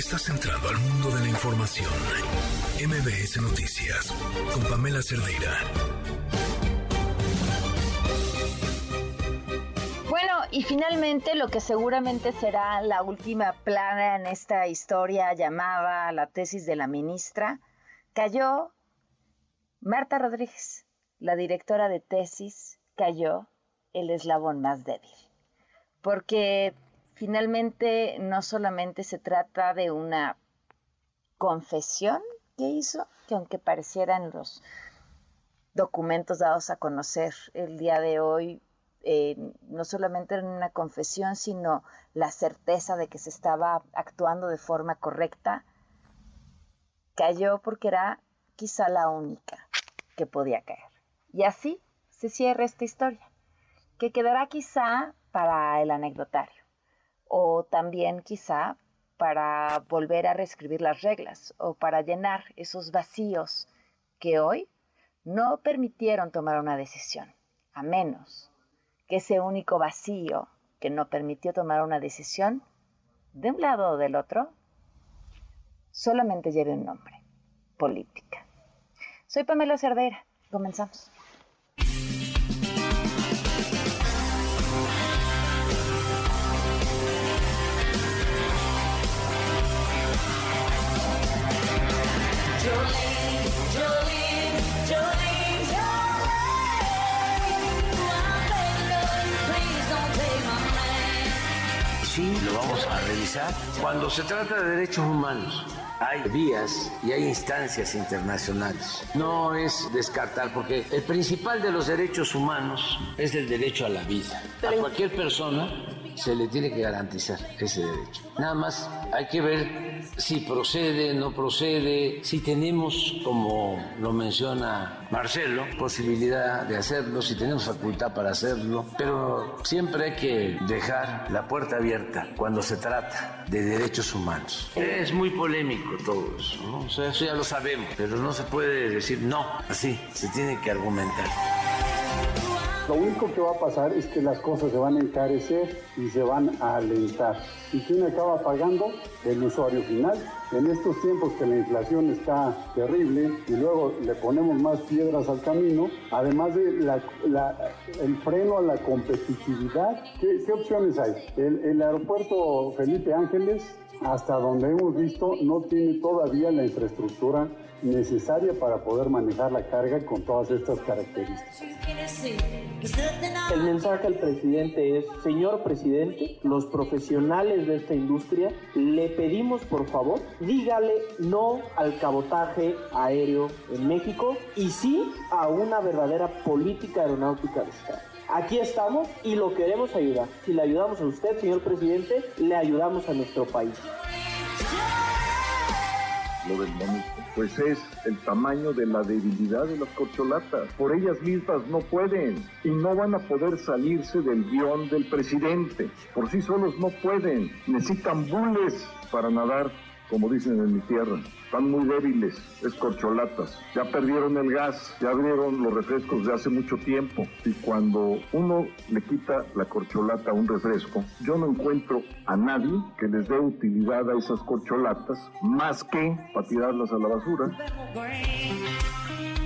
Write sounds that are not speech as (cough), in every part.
Estás entrando al mundo de la información. MBS Noticias con Pamela Cerdeira. Bueno, y finalmente lo que seguramente será la última plana en esta historia llamada la tesis de la ministra, cayó Marta Rodríguez, la directora de tesis, cayó el eslabón más débil. Porque finalmente no solamente se trata de una confesión que hizo, que aunque parecieran los documentos dados a conocer el día de hoy, eh, no solamente era una confesión, sino la certeza de que se estaba actuando de forma correcta, cayó porque era quizá la única que podía caer. Y así se cierra esta historia, que quedará quizá para el anecdotario o también quizá para volver a reescribir las reglas o para llenar esos vacíos que hoy no permitieron tomar una decisión, a menos que ese único vacío que no permitió tomar una decisión, de un lado o del otro, solamente lleve un nombre, política. Soy Pamela Cerdeira, comenzamos. Revisar. Cuando se trata de derechos humanos, hay vías y hay instancias internacionales. No es descartar, porque el principal de los derechos humanos es el derecho a la vida. A cualquier persona se le tiene que garantizar ese derecho. Nada más hay que ver si procede, no procede, si tenemos, como lo menciona Marcelo, posibilidad de hacerlo, si tenemos facultad para hacerlo, pero siempre hay que dejar la puerta abierta cuando se trata de derechos humanos. Es muy polémico todo eso, ¿no? O sea, eso ya lo sabemos, pero no se puede decir no, así, se tiene que argumentar. Lo único que va a pasar es que las cosas se van a encarecer y se van a alentar. ¿Y quién acaba pagando? El usuario final. En estos tiempos que la inflación está terrible y luego le ponemos más piedras al camino, además de el freno a la competitividad, ¿qué, opciones hay? El, el aeropuerto Felipe Ángeles, hasta donde hemos visto, no tiene todavía la infraestructura necesaria para poder manejar la carga con todas estas características. El mensaje al presidente es, señor presidente, los profesionales de esta industria, le pedimos por favor, dígale no al cabotaje aéreo en México y sí a una verdadera política aeronáutica de Estado. Aquí estamos y lo queremos ayudar. Si le ayudamos a usted, señor presidente, le ayudamos a nuestro país lo del pues es el tamaño de la debilidad de las corcholatas. Por ellas mismas no pueden y no van a poder salirse del guion del presidente. Por sí solos no pueden, necesitan bules para nadar como dicen en mi tierra. Están muy débiles, es corcholatas. Ya perdieron el gas, ya abrieron los refrescos de hace mucho tiempo. Y cuando uno le quita la corcholata a un refresco, yo no encuentro a nadie que les dé utilidad a esas corcholatas más que para tirarlas a la basura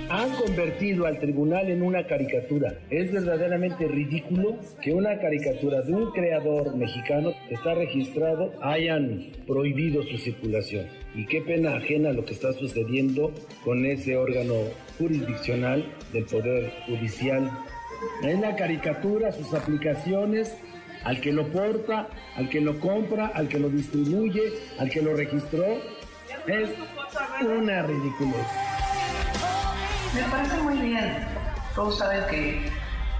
han convertido al tribunal en una caricatura. Es verdaderamente ridículo que una caricatura de un creador mexicano que está registrado hayan prohibido su circulación. Y qué pena ajena lo que está sucediendo con ese órgano jurisdiccional del Poder Judicial. Es la caricatura, sus aplicaciones, al que lo porta, al que lo compra, al que lo distribuye, al que lo registró. Es una ridiculez. Me parece muy bien. Todos saben que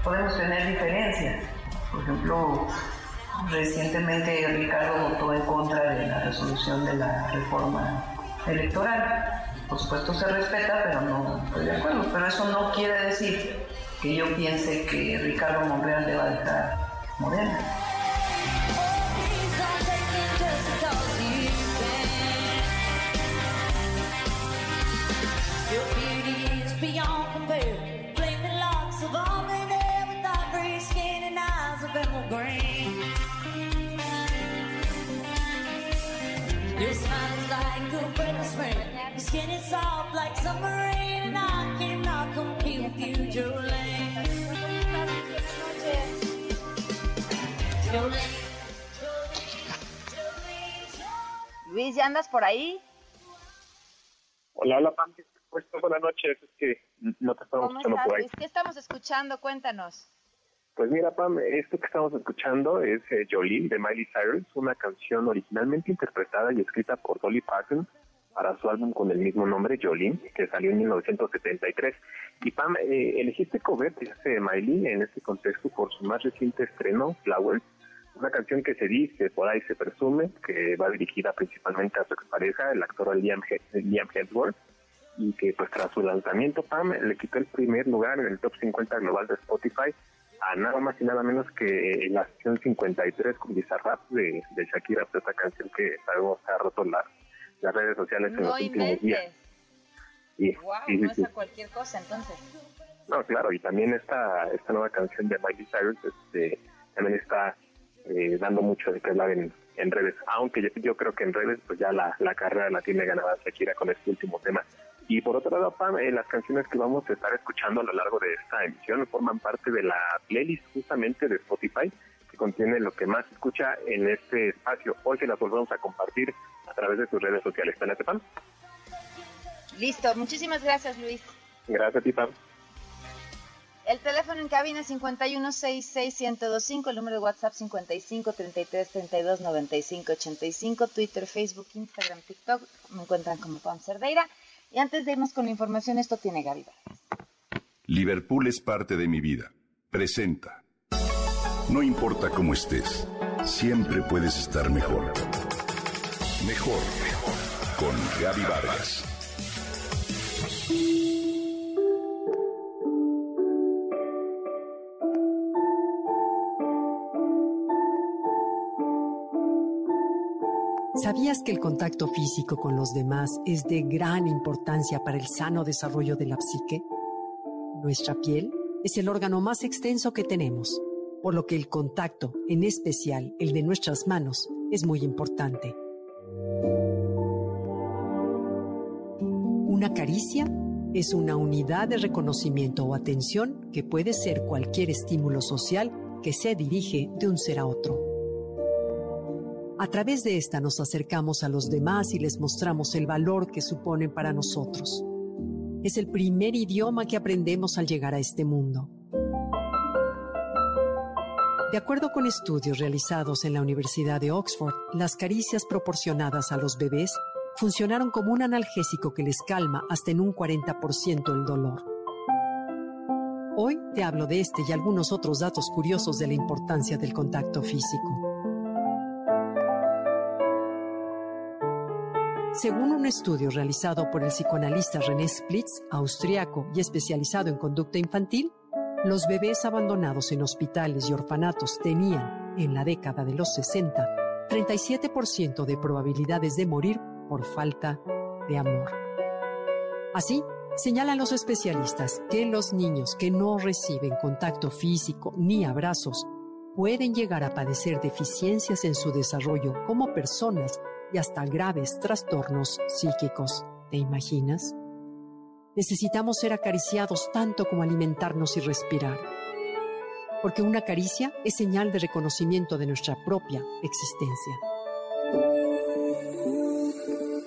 podemos tener diferencias. Por ejemplo, recientemente Ricardo votó en contra de la resolución de la reforma electoral. Por supuesto se respeta, pero no estoy de acuerdo. Pero eso no quiere decir que yo piense que Ricardo Monreal deba dejar Morena. Your smile's like a breath of spring. Your skin is soft like summer rain, and I cannot compete with you, Jolene. Jolene. Luis, ¿ya andas por ahí? Hola, hola, Pam. Buenas noches. Es que no te estamos ¿Cómo escuchando estás, por ahí. Luis? ¿Qué estamos escuchando? Cuéntanos. Pues mira, Pam, esto que estamos escuchando es eh, Jolene de Miley Cyrus, una canción originalmente interpretada y escrita por Dolly Parton para su álbum con el mismo nombre, Jolene, que salió en 1973. Y Pam, eh, elegiste cover que hace Miley en este contexto por su más reciente estreno, Flowers, una canción que se dice, por ahí se presume, que va dirigida principalmente a su expareja, el actor Liam, He- Liam Hemsworth, y que pues tras su lanzamiento, Pam, le quitó el primer lugar en el top 50 global de Spotify a nada más y nada menos que la sección 53 con Bizarrap de, de Shakira, pues, esta canción que sabemos que ha roto la- las redes sociales en No los últimos días. inventes. Y, Wow, sí, no es a cualquier cosa entonces. No, claro, y también esta, esta nueva canción de Miley Cyrus este, también está eh, dando mucho de qué hablar en, en redes, aunque yo, yo creo que en redes pues ya la, la carrera la tiene ganada Shakira con este último tema. Y por otro lado, Pam, eh, las canciones que vamos a estar escuchando a lo largo de esta emisión forman parte de la playlist justamente de Spotify que contiene lo que más se escucha en este espacio. Hoy se las volvemos a compartir a través de sus redes sociales. ¿Te Pam? Listo, muchísimas gracias Luis. Gracias a ti, Pam. El teléfono en cabina es 5166125, el número de WhatsApp 5533329585, Twitter, Facebook, Instagram, TikTok, me encuentran como Pam Cerdeira. Y antes de irnos con la información, esto tiene Gaby. Liverpool es parte de mi vida. Presenta. No importa cómo estés, siempre puedes estar mejor. Mejor, mejor. Con Gaby Vargas. Que el contacto físico con los demás es de gran importancia para el sano desarrollo de la psique? Nuestra piel es el órgano más extenso que tenemos, por lo que el contacto, en especial el de nuestras manos, es muy importante. Una caricia es una unidad de reconocimiento o atención que puede ser cualquier estímulo social que se dirige de un ser a otro. A través de esta nos acercamos a los demás y les mostramos el valor que suponen para nosotros. Es el primer idioma que aprendemos al llegar a este mundo. De acuerdo con estudios realizados en la Universidad de Oxford, las caricias proporcionadas a los bebés funcionaron como un analgésico que les calma hasta en un 40% el dolor. Hoy te hablo de este y algunos otros datos curiosos de la importancia del contacto físico. Según un estudio realizado por el psicoanalista René Splitz, austriaco y especializado en conducta infantil, los bebés abandonados en hospitales y orfanatos tenían, en la década de los 60, 37% de probabilidades de morir por falta de amor. Así, señalan los especialistas que los niños que no reciben contacto físico ni abrazos pueden llegar a padecer deficiencias en su desarrollo como personas y hasta graves trastornos psíquicos. ¿Te imaginas? Necesitamos ser acariciados tanto como alimentarnos y respirar. Porque una caricia es señal de reconocimiento de nuestra propia existencia.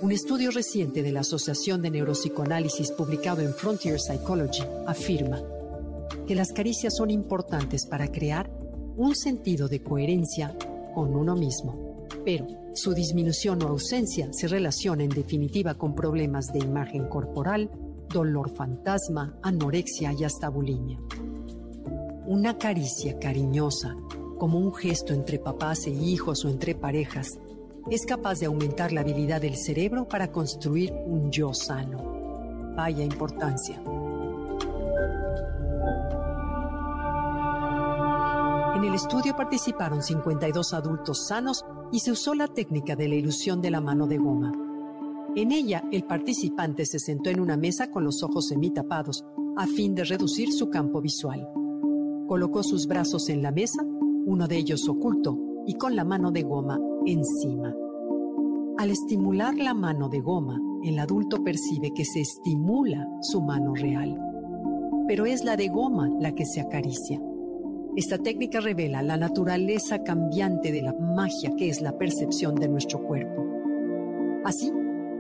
Un estudio reciente de la Asociación de Neuropsicoanálisis publicado en Frontier Psychology afirma que las caricias son importantes para crear un sentido de coherencia con uno mismo, pero su disminución o ausencia se relaciona en definitiva con problemas de imagen corporal, dolor fantasma, anorexia y hasta bulimia. Una caricia cariñosa, como un gesto entre papás e hijos o entre parejas, es capaz de aumentar la habilidad del cerebro para construir un yo sano. Vaya importancia. En el estudio participaron 52 adultos sanos y se usó la técnica de la ilusión de la mano de goma. En ella, el participante se sentó en una mesa con los ojos semitapados a fin de reducir su campo visual. Colocó sus brazos en la mesa, uno de ellos oculto y con la mano de goma encima. Al estimular la mano de goma, el adulto percibe que se estimula su mano real. Pero es la de goma la que se acaricia. Esta técnica revela la naturaleza cambiante de la magia que es la percepción de nuestro cuerpo. Así,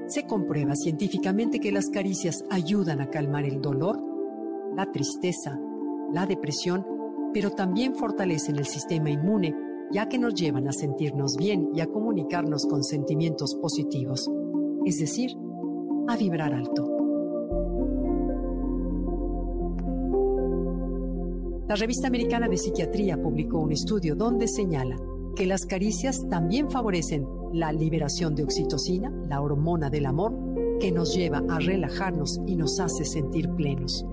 se comprueba científicamente que las caricias ayudan a calmar el dolor, la tristeza, la depresión, pero también fortalecen el sistema inmune, ya que nos llevan a sentirnos bien y a comunicarnos con sentimientos positivos, es decir, a vibrar alto. La revista americana de psiquiatría publicó un estudio donde señala que las caricias también favorecen la liberación de oxitocina, la hormona del amor, que nos lleva a relajarnos y nos hace sentir plenos.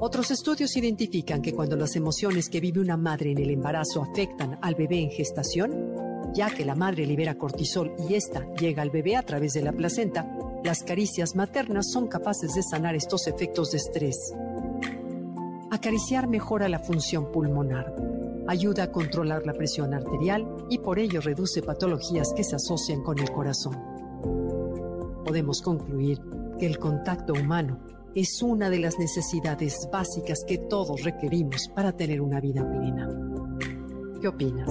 Otros estudios identifican que cuando las emociones que vive una madre en el embarazo afectan al bebé en gestación, ya que la madre libera cortisol y ésta llega al bebé a través de la placenta, las caricias maternas son capaces de sanar estos efectos de estrés. Acariciar mejora la función pulmonar, ayuda a controlar la presión arterial y por ello reduce patologías que se asocian con el corazón. Podemos concluir que el contacto humano es una de las necesidades básicas que todos requerimos para tener una vida plena. ¿Qué opinas?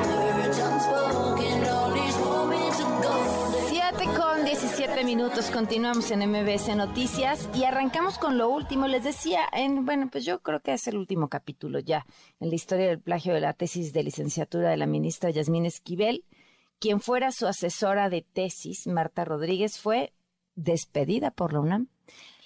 17 minutos, continuamos en MBS Noticias y arrancamos con lo último. Les decía, en, bueno, pues yo creo que es el último capítulo ya en la historia del plagio de la tesis de licenciatura de la ministra Yasmín Esquivel. Quien fuera su asesora de tesis, Marta Rodríguez, fue despedida por la UNAM.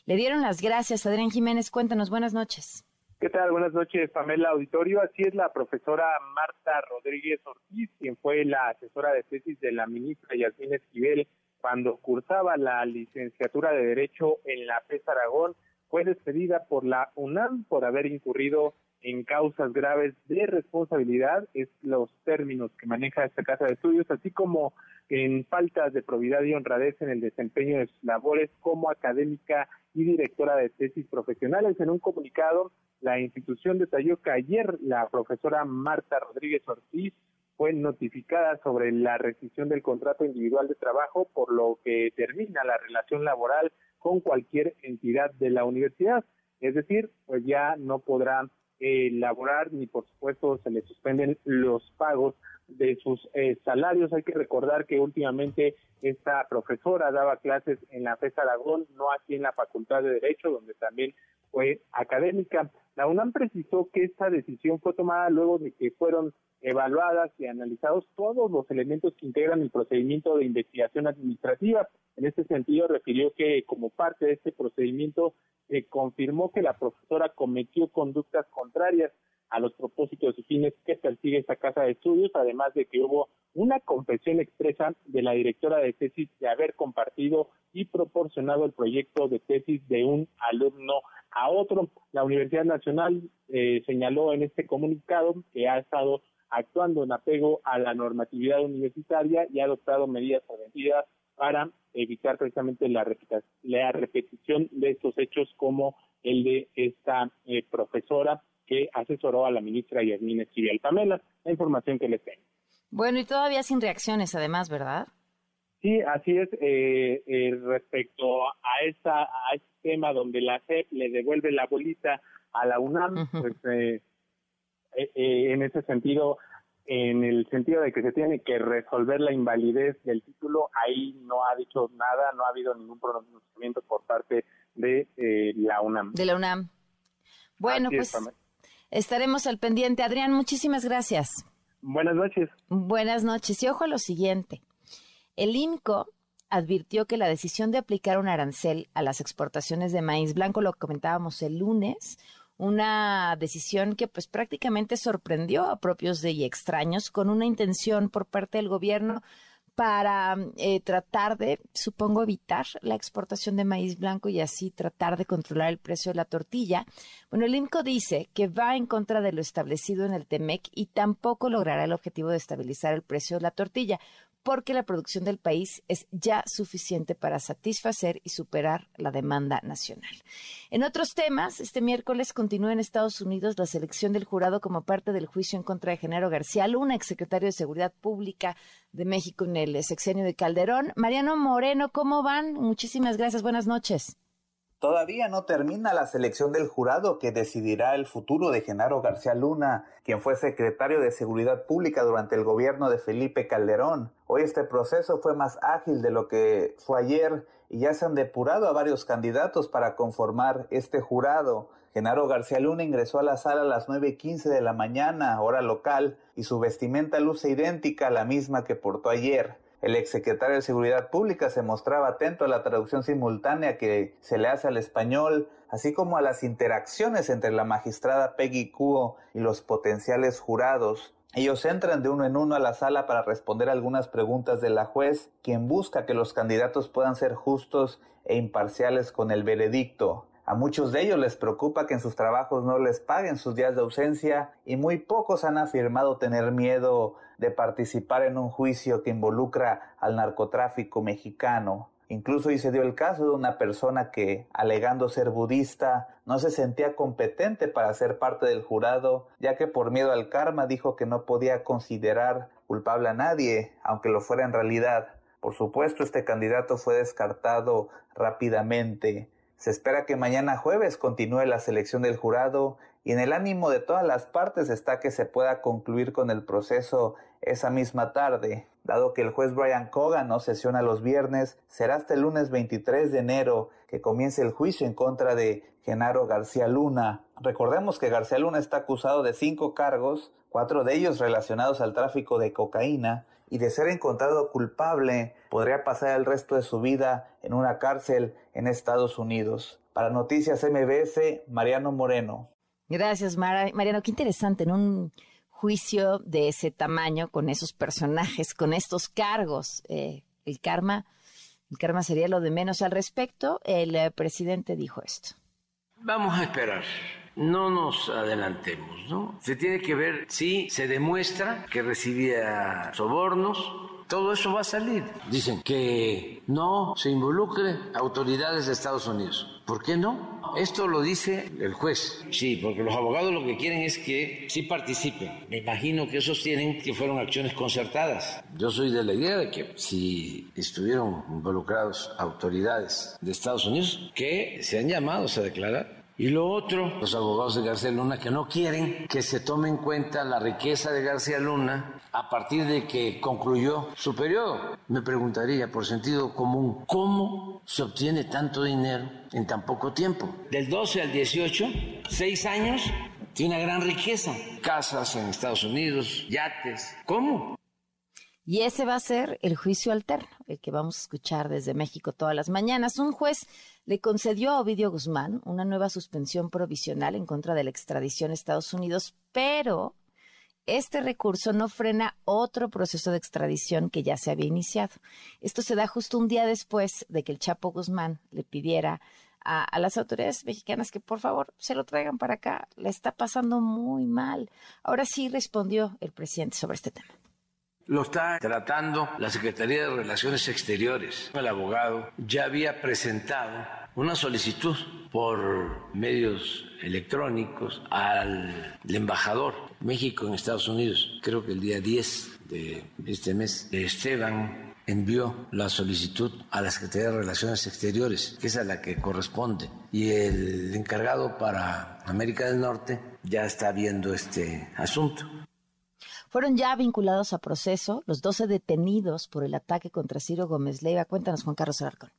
Le dieron las gracias. Adrián Jiménez, cuéntanos, buenas noches. ¿Qué tal? Buenas noches, Pamela Auditorio. Así es la profesora Marta Rodríguez Ortiz, quien fue la asesora de tesis de la ministra Yasmín Esquivel cuando cursaba la licenciatura de Derecho en la PES Aragón, fue despedida por la UNAM por haber incurrido en causas graves de responsabilidad, es los términos que maneja esta casa de estudios, así como en faltas de probidad y honradez en el desempeño de sus labores como académica y directora de tesis profesionales. En un comunicado, la institución detalló que ayer la profesora Marta Rodríguez Ortiz fue notificada sobre la rescisión del contrato individual de trabajo, por lo que termina la relación laboral con cualquier entidad de la universidad. Es decir, pues ya no podrá eh, laborar ni por supuesto se le suspenden los pagos de sus eh, salarios. Hay que recordar que últimamente esta profesora daba clases en la FES Aragón, no aquí en la Facultad de Derecho, donde también fue académica. La UNAM precisó que esta decisión fue tomada luego de que fueron evaluadas y analizados todos los elementos que integran el procedimiento de investigación administrativa. En este sentido, refirió que como parte de este procedimiento confirmó que la profesora cometió conductas contrarias a los propósitos y fines que persigue esta casa de estudios, además de que hubo una confesión expresa de la directora de tesis de haber compartido y proporcionado el proyecto de tesis de un alumno a otro. La Universidad Nacional eh, señaló en este comunicado que ha estado actuando en apego a la normatividad universitaria y ha adoptado medidas preventivas para evitar precisamente la, repetición de estos hechos como el de esta eh, profesora que asesoró a la ministra Yasmín Esquivel. Pamela, la información que les tengo. Bueno, y todavía sin reacciones, además, ¿verdad? Sí, así es. Eh, eh, respecto a esta a este tema donde la CEP le devuelve la bolita a la UNAM, pues eh, en ese sentido, en el sentido de que se tiene que resolver la invalidez del título, ahí no ha dicho nada, no ha habido ningún pronunciamiento por parte de la UNAM. De la UNAM. Bueno, pues estaremos al pendiente. Adrián, muchísimas gracias. Buenas noches. Buenas noches. Y ojo a lo siguiente. El INCO advirtió que la decisión de aplicar un arancel a las exportaciones de maíz blanco, lo comentábamos el lunes, una decisión que pues prácticamente sorprendió a propios de y extraños con una intención por parte del gobierno para eh, tratar de, supongo, evitar la exportación de maíz blanco y así tratar de controlar el precio de la tortilla. Bueno, el INCO dice que va en contra de lo establecido en el TEMEC y tampoco logrará el objetivo de estabilizar el precio de la tortilla porque la producción del país es ya suficiente para satisfacer y superar la demanda nacional. En otros temas, este miércoles continúa en Estados Unidos la selección del jurado como parte del juicio en contra de Genaro García Luna, exsecretario de Seguridad Pública de México en el sexenio de Calderón. Mariano Moreno, ¿cómo van? Muchísimas gracias. Buenas noches. Todavía no termina la selección del jurado que decidirá el futuro de Genaro García Luna, quien fue secretario de Seguridad Pública durante el gobierno de Felipe Calderón. Hoy este proceso fue más ágil de lo que fue ayer y ya se han depurado a varios candidatos para conformar este jurado. Genaro García Luna ingresó a la sala a las 9.15 de la mañana, hora local, y su vestimenta luce idéntica a la misma que portó ayer. El exsecretario de Seguridad Pública se mostraba atento a la traducción simultánea que se le hace al español, así como a las interacciones entre la magistrada Peggy Cuo y los potenciales jurados. Ellos entran de uno en uno a la sala para responder algunas preguntas de la juez, quien busca que los candidatos puedan ser justos e imparciales con el veredicto. A muchos de ellos les preocupa que en sus trabajos no les paguen sus días de ausencia y muy pocos han afirmado tener miedo de participar en un juicio que involucra al narcotráfico mexicano. Incluso hoy se dio el caso de una persona que, alegando ser budista, no se sentía competente para ser parte del jurado, ya que por miedo al karma dijo que no podía considerar culpable a nadie, aunque lo fuera en realidad. Por supuesto, este candidato fue descartado rápidamente. Se espera que mañana jueves continúe la selección del jurado y en el ánimo de todas las partes está que se pueda concluir con el proceso esa misma tarde. Dado que el juez Brian Cogan no sesiona los viernes, será hasta el lunes 23 de enero que comience el juicio en contra de Genaro García Luna. Recordemos que García Luna está acusado de cinco cargos, cuatro de ellos relacionados al tráfico de cocaína, y de ser encontrado culpable podría pasar el resto de su vida en una cárcel en Estados Unidos. Para Noticias MBS, Mariano Moreno. Gracias, Mariano. Qué interesante, en un juicio de ese tamaño, con esos personajes, con estos cargos. Eh, el karma, el karma sería lo de menos al respecto. El eh, presidente dijo esto. Vamos a esperar no nos adelantemos, ¿no? Se tiene que ver si se demuestra que recibía sobornos, todo eso va a salir. Dicen que no se involucre autoridades de Estados Unidos. ¿Por qué no? Esto lo dice el juez. Sí, porque los abogados lo que quieren es que sí participen. Me imagino que esos tienen que fueron acciones concertadas. Yo soy de la idea de que si estuvieron involucrados autoridades de Estados Unidos, que sean llamados a declarar y lo otro, los abogados de García Luna que no quieren que se tome en cuenta la riqueza de García Luna a partir de que concluyó su periodo. Me preguntaría, por sentido común, ¿cómo se obtiene tanto dinero en tan poco tiempo? Del 12 al 18, seis años, tiene una gran riqueza. Casas en Estados Unidos, yates. ¿Cómo? Y ese va a ser el juicio alterno, el que vamos a escuchar desde México todas las mañanas. Un juez le concedió a Ovidio Guzmán una nueva suspensión provisional en contra de la extradición a Estados Unidos, pero este recurso no frena otro proceso de extradición que ya se había iniciado. Esto se da justo un día después de que el Chapo Guzmán le pidiera a, a, las autoridades mexicanas que por favor se lo traigan para acá. Le está pasando muy mal. Ahora sí respondió el presidente sobre este tema. Lo está tratando la Secretaría de Relaciones Exteriores. El abogado ya había presentado una solicitud por medios electrónicos al embajador México en Estados Unidos. Creo que el día 10 de este mes, Esteban envió la solicitud a la Secretaría de Relaciones Exteriores, que es a la que corresponde. Y el encargado para América del Norte ya está viendo este asunto fueron ya vinculados a proceso los 12 detenidos por el ataque contra Ciro Gómez Leiva. Cuéntanos, Juan Carlos Alarcón.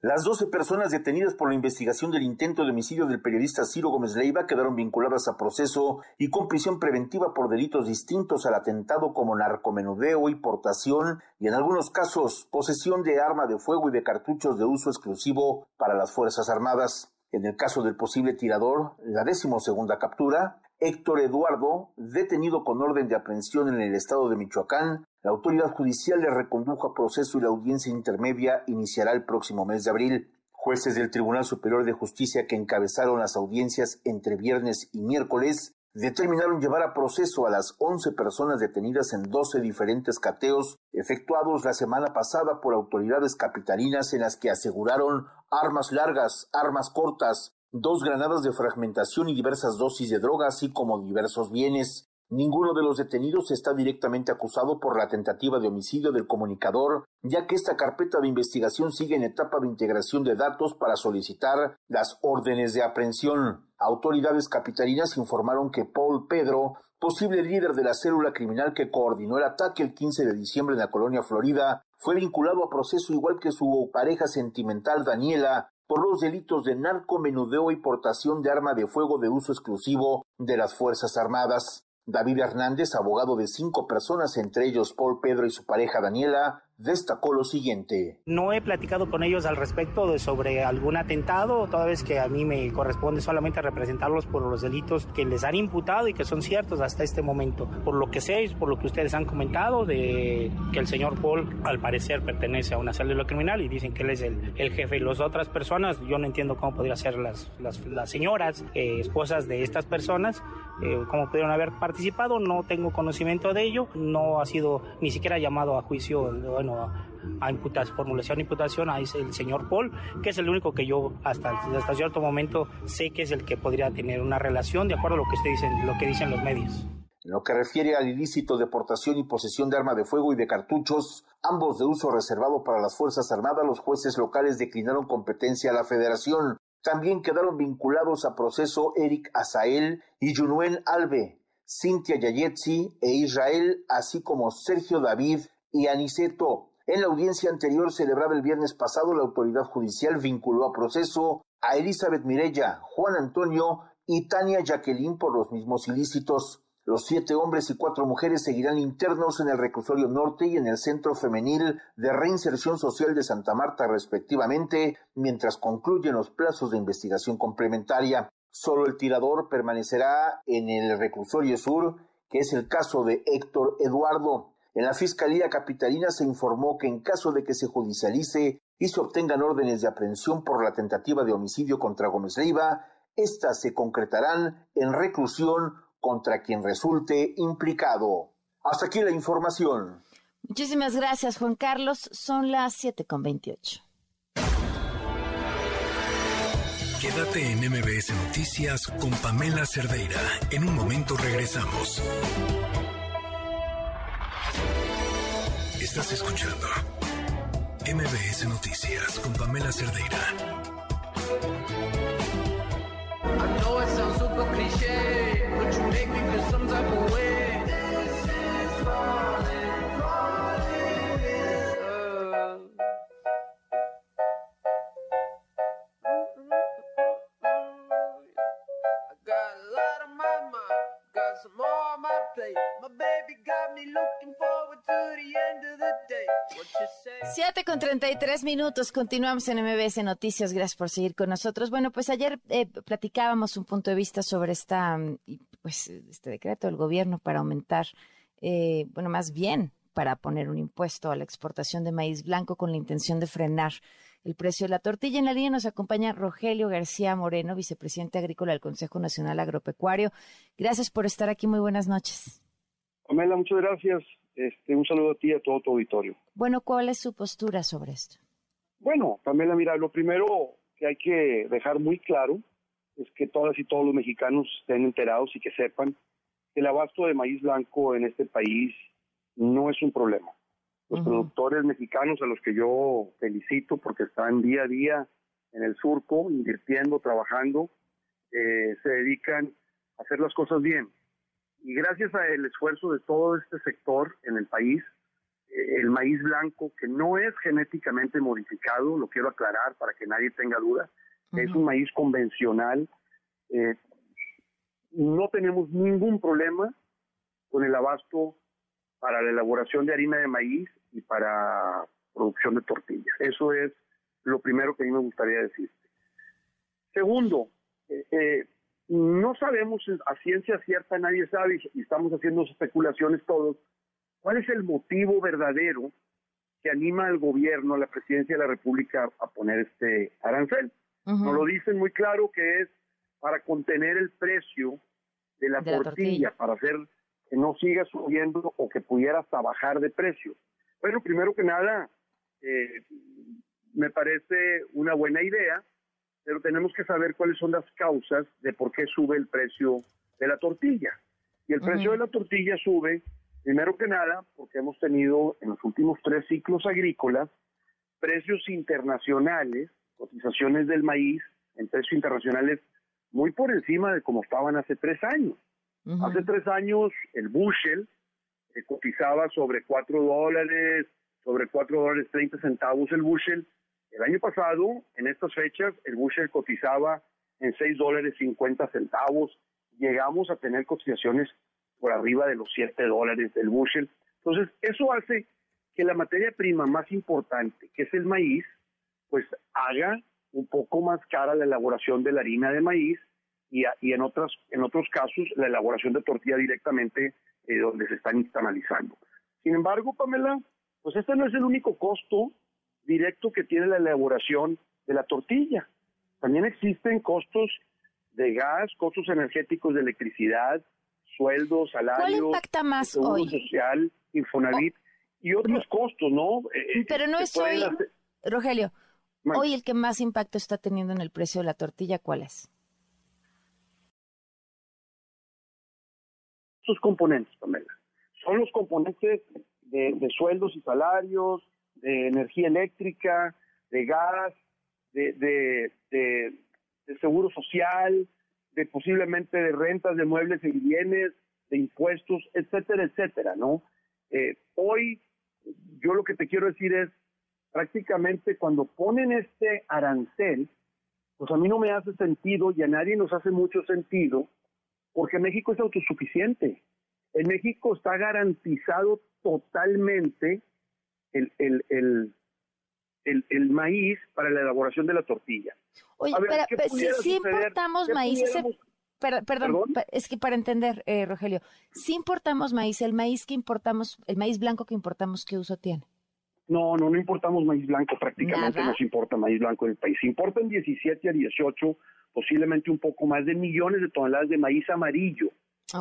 Las 12 personas detenidas por la investigación del intento de homicidio del periodista Ciro Gómez Leiva quedaron vinculadas a proceso y con prisión preventiva por delitos distintos al atentado como narcomenudeo y portación y en algunos casos posesión de arma de fuego y de cartuchos de uso exclusivo para las Fuerzas Armadas. En el caso del posible tirador, la decimosegunda captura, Héctor Eduardo, detenido con orden de aprehensión en el estado de Michoacán, la autoridad judicial le recondujo a proceso y la audiencia intermedia iniciará el próximo mes de abril. Jueces del Tribunal Superior de Justicia que encabezaron las audiencias entre viernes y miércoles determinaron llevar a proceso a las 11 personas detenidas en 12 diferentes cateos efectuados la semana pasada por autoridades capitalinas en las que aseguraron armas largas, armas cortas, dos granadas de fragmentación y diversas dosis de droga, así como diversos bienes. Ninguno de los detenidos está directamente acusado por la tentativa de homicidio del comunicador, ya que esta carpeta de investigación sigue en etapa de integración de datos para solicitar las órdenes de aprehensión. Autoridades capitalinas informaron que Paul Pedro, posible líder de la célula criminal que coordinó el ataque el 15 de diciembre en la colonia Florida, fue vinculado a proceso igual que su pareja sentimental Daniela, por los delitos de narcomenudeo y portación de arma de fuego de uso exclusivo de las Fuerzas Armadas. David Hernández, abogado de cinco personas, entre ellos Paul Pedro y su pareja Daniela, destacó lo siguiente. No he platicado con ellos al respecto de sobre algún atentado, toda vez que a mí me corresponde solamente representarlos por los delitos que les han imputado y que son ciertos hasta este momento. Por lo que sé, por lo que ustedes han comentado, de que el señor Paul al parecer pertenece a una célula criminal y dicen que él es el, el jefe. Y las otras personas, yo no entiendo cómo podrían ser las, las, las señoras, eh, esposas de estas personas, eh, cómo pudieron haber participado, no tengo conocimiento de ello, no ha sido ni siquiera llamado a juicio. Bueno, a imputación, formulación de imputación a el señor Paul, que es el único que yo hasta, hasta cierto momento sé que es el que podría tener una relación de acuerdo a lo que, usted dicen, lo que dicen los medios. En lo que refiere al ilícito de portación y posesión de arma de fuego y de cartuchos, ambos de uso reservado para las Fuerzas Armadas, los jueces locales declinaron competencia a la Federación. También quedaron vinculados a proceso Eric Azael y Junuen Albe, Cintia Yayetsi e Israel, así como Sergio David y Aniceto. En la audiencia anterior celebrada el viernes pasado, la autoridad judicial vinculó a proceso a Elizabeth Mirella, Juan Antonio y Tania Jacqueline por los mismos ilícitos. Los siete hombres y cuatro mujeres seguirán internos en el reclusorio norte y en el centro femenil de reinserción social de Santa Marta respectivamente, mientras concluyen los plazos de investigación complementaria. Solo el tirador permanecerá en el reclusorio sur, que es el caso de Héctor Eduardo. En la Fiscalía Capitalina se informó que en caso de que se judicialice y se obtengan órdenes de aprehensión por la tentativa de homicidio contra Gómez Leiva, éstas se concretarán en reclusión contra quien resulte implicado. Hasta aquí la información. Muchísimas gracias, Juan Carlos. Son las 7.28. Quédate en MBS Noticias con Pamela Cerdeira. En un momento regresamos. Estás escuchando MBS Noticias con Pamela Cerdeira. I know it sounds super you make me feel some type of way. This is falling, falling in love. I got a lot on my mind, got some more on my plate. My baby got me looking forward to the end of the day. What you say? 7 con 33 minutos, continuamos en MBS Noticias, gracias por seguir con nosotros. Bueno, pues ayer eh, platicábamos un punto de vista sobre esta, mm, y, pues, este decreto del gobierno para aumentar, eh, bueno, más bien para poner un impuesto a la exportación de maíz blanco con la intención de frenar el precio de la tortilla. En la línea nos acompaña Rogelio García Moreno, vicepresidente agrícola del Consejo Nacional Agropecuario. Gracias por estar aquí, muy buenas noches. Pamela, muchas gracias. Este, un saludo a ti y a todo tu auditorio. Bueno, ¿cuál es su postura sobre esto? Bueno, Pamela, mira, lo primero que hay que dejar muy claro es que todas y todos los mexicanos estén enterados y que sepan que el abasto de maíz blanco en este país no es un problema. Los productores mexicanos a los que yo felicito porque están día a día en el surco, invirtiendo, trabajando, eh, se dedican a hacer las cosas bien. Y gracias al esfuerzo de todo este sector en el país, eh, el maíz blanco, que no es genéticamente modificado, lo quiero aclarar para que nadie tenga duda, es un maíz convencional. Eh, no tenemos ningún problema con el abasto para la elaboración de harina de maíz y para producción de tortillas. Eso es lo primero que a mí me gustaría decir. Segundo, eh, eh, no sabemos a ciencia cierta, nadie sabe, y estamos haciendo especulaciones todos, cuál es el motivo verdadero que anima al gobierno, a la presidencia de la República a poner este arancel. Nos lo dicen muy claro que es para contener el precio de la, De la tortilla, tortilla. para hacer que no siga subiendo o que pudiera hasta bajar de precio. Bueno, primero que nada, eh, me parece una buena idea, pero tenemos que saber cuáles son las causas de por qué sube el precio de la tortilla. Y el precio de la tortilla sube, primero que nada, porque hemos tenido en los últimos tres ciclos agrícolas precios internacionales, cotizaciones del maíz en precios internacionales muy por encima de como estaban hace tres años. Hace tres años el bushel eh, cotizaba sobre cuatro dólares, sobre cuatro dólares 30 centavos el bushel. El año pasado, en estas fechas, el bushel cotizaba en seis dólares 50 centavos. Llegamos a tener cotizaciones por arriba de los siete dólares del bushel. Entonces, eso hace que la materia prima más importante, que es el maíz, pues haga un poco más cara la elaboración de la harina de maíz y, a- y en, otras, en otros casos la elaboración de tortilla directamente eh, donde se están instantalizando. Sin embargo, Pamela, pues este no es el único costo directo que tiene la elaboración de la tortilla. También existen costos de gas, costos energéticos de electricidad, sueldos, salarios, impacta más seguro hoy? social, Infonavit y otros costos, ¿no? Eh, Pero no es hoy, hacer- Rogelio, Hoy el que más impacto está teniendo en el precio de la tortilla, ¿cuál es? sus componentes, Pamela. Son los componentes de, de sueldos y salarios, de energía eléctrica, de gas, de, de- de- de seguro social, de posiblemente de rentas de muebles y bienes, de impuestos, etcétera, etcétera, ¿no? Eh, hoy, yo lo que te quiero decir es, prácticamente cuando ponen este arancel, pues a mí no me hace sentido y a nadie nos hace mucho sentido, porque México es autosuficiente. En México está garantizado totalmente el, el, el, el- el maíz para la elaboración de la tortilla. Oye, A ver, pero, ¿qué pero si, si importamos ¿Qué maíz, ese- pudiéramos- per- perdón, es que para entender, eh, Rogelio, si importamos maíz, el maíz que importamos, el maíz blanco que importamos, ¿qué uso tiene? No, no, no importamos maíz blanco, prácticamente Nada. no se importa maíz blanco en el país. Se importan 17 a 18, posiblemente un poco más de millones de toneladas de maíz amarillo,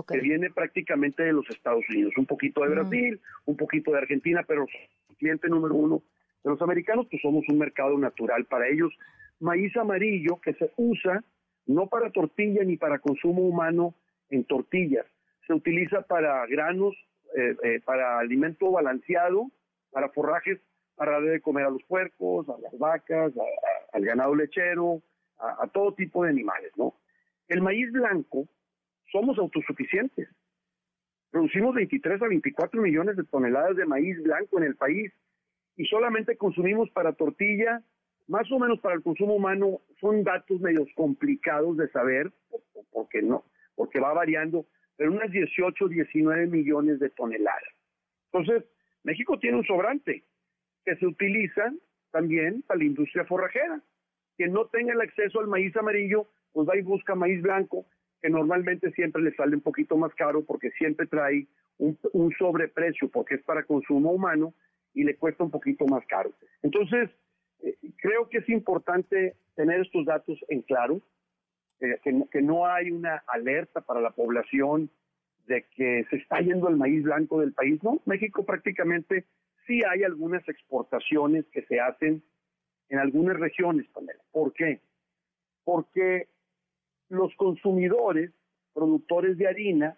que viene prácticamente de los Estados Unidos, un poquito de Brasil, un poquito de Argentina, pero el cliente número uno de los americanos, pues somos un mercado natural para ellos. Maíz amarillo que se usa no para tortilla ni para consumo humano en tortillas, se utiliza para granos, eh, eh, para alimento balanceado, para forrajes, para darle de comer a los puercos, a las vacas, a- a- al ganado lechero, a, a todo tipo de animales, ¿no? El maíz blanco, somos autosuficientes. Producimos 23 a 24 millones de toneladas de maíz blanco en el país y solamente consumimos para tortilla, más o menos para el consumo humano, son datos medios complicados de saber, por- por- porque no, porque va variando, pero unas 18, 19 millones de toneladas. Entonces, México tiene un sobrante que se utiliza también para la industria forrajera. Quien no tenga el acceso al maíz amarillo, pues va y busca maíz blanco, que normalmente siempre le sale un poquito más caro porque siempre trae un, sobreprecio porque es para consumo humano y le cuesta un poquito más caro. Entonces, eh, creo que es importante tener estos datos en claro, eh, que, que no hay una alerta para la población de que se está yendo el maíz blanco del país. No, México prácticamente sí hay algunas exportaciones que se hacen en algunas regiones, Pamela. ¿Por qué? Porque los consumidores, productores de harina,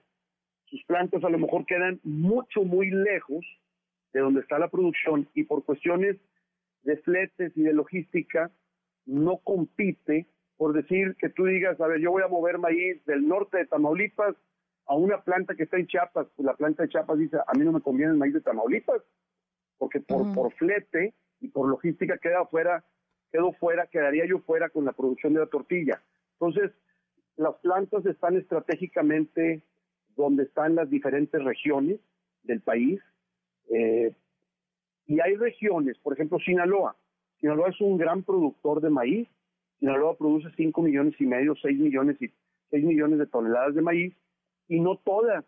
sus plantas a lo mejor quedan mucho, muy lejos de donde está la producción y por cuestiones de fletes y de logística no compite por decir que tú digas, a ver, yo voy a mover maíz del norte de Tamaulipas a una planta que está en Chiapas, pues la planta de Chiapas dice, a mí no me conviene el maíz de Tamaulipas, porque por, por flete y por logística queda fuera, quedo fuera, quedaría yo fuera con la producción de la tortilla. Entonces, las plantas están estratégicamente donde están las diferentes regiones del país. eh, y hay regiones, por ejemplo, Sinaloa. Sinaloa es un gran productor de maíz. Sinaloa produce 5 millones y medio, 6 millones y 6 millones de toneladas de maíz y no todas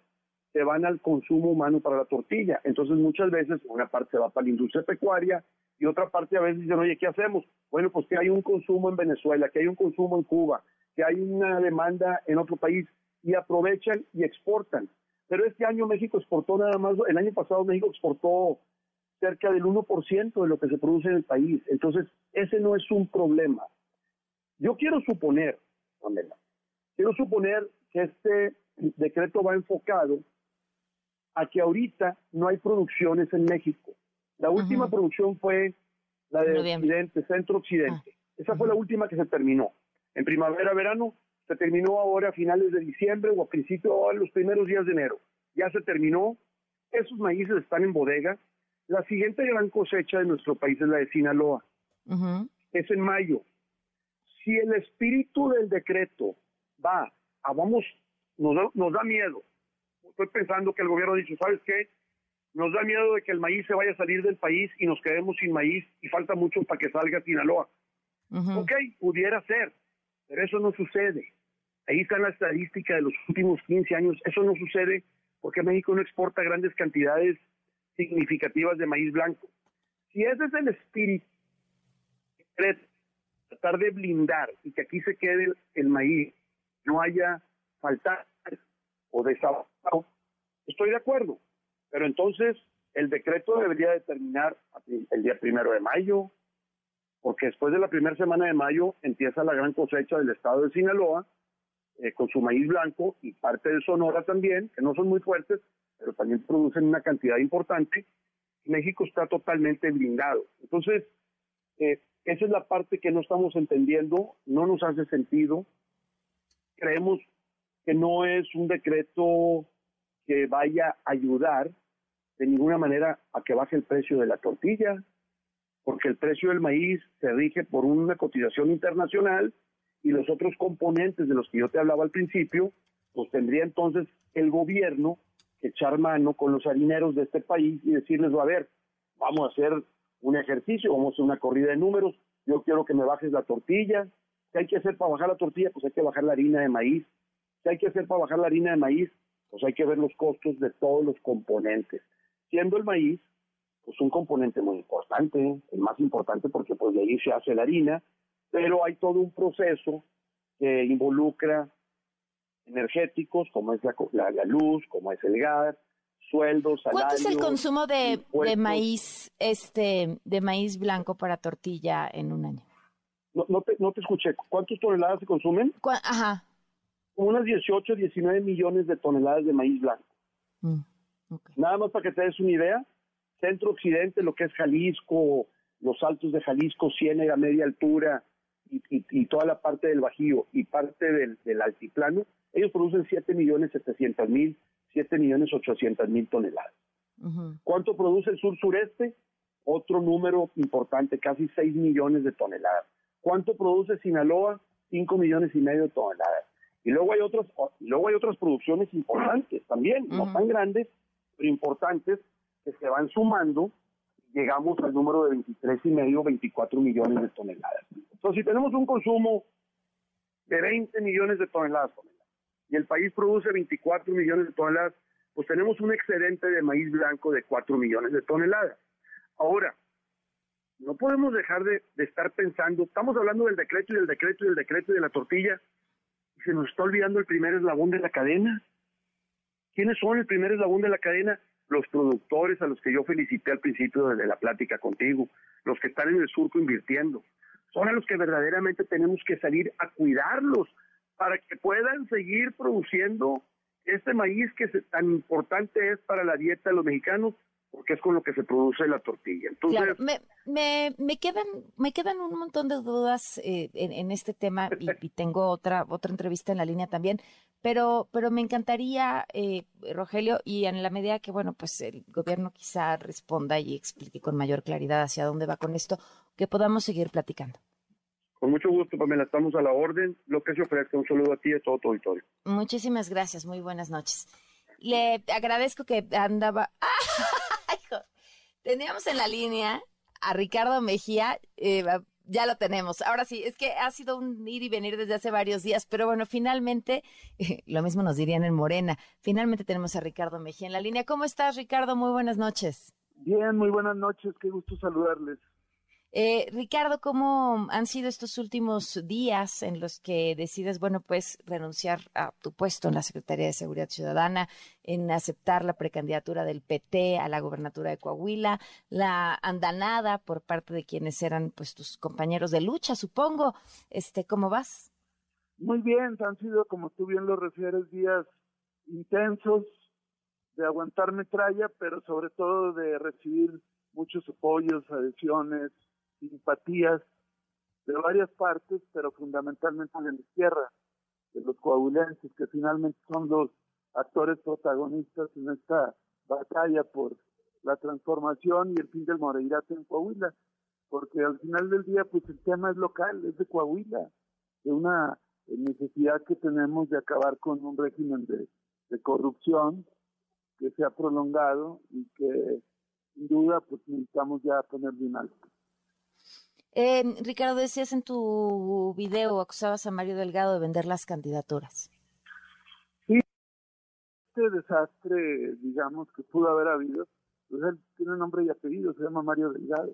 se van al consumo humano para la tortilla. Entonces muchas veces una parte se va para la industria pecuaria y otra parte a veces dicen, oye, ¿qué hacemos? Bueno, pues que hay un consumo en Venezuela, que hay un consumo en Cuba, que hay una demanda en otro país y aprovechan y exportan. Pero este año México exportó nada más, el año pasado México exportó cerca del 1% de lo que se produce en el país. Entonces, ese no es un problema. Yo quiero suponer, Pamela, quiero suponer que este decreto va enfocado a que ahorita no hay producciones en México. La última producción fue la de. Occidente, Centro Occidente. Esa fue la última que se terminó. En primavera, verano, se terminó ahora a finales de diciembre o a principios o a los primeros días de enero. Ya se terminó. Esos maíces están en bodega. La siguiente gran cosecha de nuestro país es la de Sinaloa. Es en mayo. Si el espíritu del decreto va a vamos, nos da, nos da miedo. Estoy pensando que el gobierno ha dicho, ¿sabes qué? Nos da miedo de que el maíz se vaya a salir del país y nos quedemos sin maíz y falta mucho para que salga Sinaloa. Ok, pudiera ser, pero eso no sucede. Ahí está la estadística de los últimos 15 años. Eso no sucede porque México no exporta grandes cantidades significativas de maíz blanco. Si ese es el espíritu, tratar de blindar y que aquí se quede el, el maíz, no haya faltar o desabasto, estoy de acuerdo. Pero entonces el decreto debería de terminar el día primero de mayo, porque después de la primera semana de mayo empieza la gran cosecha del estado de Sinaloa, eh, con su maíz blanco y parte de Sonora también, que no son muy fuertes, pero también producen una cantidad importante. México está totalmente blindado. Entonces, eh, esa es la parte que no estamos entendiendo, no nos hace sentido. Creemos que no es un decreto que vaya a ayudar de ninguna manera a que baje el precio de la tortilla, porque el precio del maíz se rige por una cotización internacional y los otros componentes de los que yo te hablaba al principio, pues tendría entonces el gobierno que echar mano con los harineros de este país y decirles, a ver, vamos a hacer un ejercicio, vamos a hacer una corrida de números, yo quiero que me bajes la tortilla, ¿qué hay que hacer para bajar la tortilla? Pues hay que bajar la harina de maíz, ¿qué hay que hacer para bajar la harina de maíz? Pues hay que ver los costos de todos los componentes, siendo el maíz pues un componente muy importante, el más importante porque pues de ahí se hace la harina, pero hay todo un proceso que involucra energéticos, como es la, la, la luz, como es el gas, sueldos, salarios. ¿Cuánto es el consumo de, de maíz, este, de maíz blanco para tortilla en un año? No, no, te, no te escuché. ¿Cuántas toneladas se consumen? ¿Cuá- Ajá. Unas 18, 19 millones de toneladas de maíz blanco. Mm, Nada más para que te des una idea, centro occidente, lo que es Jalisco, los altos de Jalisco, Ciénega, media altura y, y- y toda la parte del Bajío y parte del, del altiplano, ellos producen 7 millones 700 mil, 7 millones 800 mil toneladas. ¿Cuánto produce el sur sureste? Otro número importante, casi 6 millones de toneladas. ¿Cuánto produce Sinaloa? 5 millones y medio de toneladas. Y luego hay otras, y luego hay otras producciones importantes también, no tan grandes, pero importantes, que se van sumando. Llegamos al número de 23 y medio, 24 millones de toneladas. Entonces, si tenemos un consumo de 20 millones de toneladas, y el país produce 24 millones de toneladas, pues tenemos un excedente de maíz blanco de 4 millones de toneladas. Ahora, no podemos dejar de, de estar pensando, estamos hablando del decreto y del decreto y del decreto y de la tortilla, se nos está olvidando el primer eslabón de la cadena. ¿Quiénes son el primer eslabón de la cadena? Los productores a los que yo felicité al principio de la plática contigo, los que están en el surco invirtiendo. Son a los que verdaderamente tenemos que salir a cuidarlos para que puedan seguir produciendo este maíz que tan importante es para la dieta de los mexicanos, porque es con lo que se produce la tortilla. Entonces, Claro, me, me, me quedan me quedan un montón de dudas eh, en, en este tema y, (laughs) y tengo otra otra entrevista en la línea también, Pero, pero me encantaría, eh, Rogelio, y en la medida que, bueno, pues el gobierno quizá responda y explique con mayor claridad hacia dónde va con esto, que podamos seguir platicando. Con mucho gusto, Pamela, estamos a la orden. Lo que se ofrezca, un saludo a ti y a todo tu auditorio. Muchísimas gracias, muy buenas noches. Le agradezco que andaba... ¡Ah! (laughs) Teníamos en la línea a Ricardo Mejía, eh, ya lo tenemos. Ahora sí, es que ha sido un ir y venir desde hace varios días, pero bueno, finalmente, (laughs) lo mismo nos dirían en Morena, finalmente tenemos a Ricardo Mejía en la línea. ¿Cómo estás, Ricardo? Muy buenas noches. Bien, muy buenas noches, qué gusto saludarles. Eh, Ricardo, ¿cómo han sido estos últimos días en los que decides, bueno, pues renunciar a tu puesto en la Secretaría de Seguridad Ciudadana, en aceptar la precandidatura del PT a la gobernatura de Coahuila, la andanada por parte de quienes eran, pues, tus compañeros de lucha, supongo? Este, ¿cómo vas? Muy bien, han sido, como tú bien lo refieres, días intensos de aguantar metralla, pero sobre todo de recibir muchos apoyos, adhesiones, simpatías de varias partes, pero fundamentalmente de la izquierda, de los coahuilenses, que finalmente son los actores protagonistas en esta batalla por la transformación y el fin del Moreirato en Coahuila, porque al final del día, pues el tema es local, es de Coahuila, de una necesidad que tenemos de acabar con un régimen de, corrupción que se ha prolongado y que sin duda pues necesitamos ya ponerle un alto. Eh, Ricardo, decías en tu video, acusabas a Mario Delgado de vender las candidaturas. Sí, este desastre, digamos, que pudo haber habido, pues él tiene nombre y apellido, se llama Mario Delgado.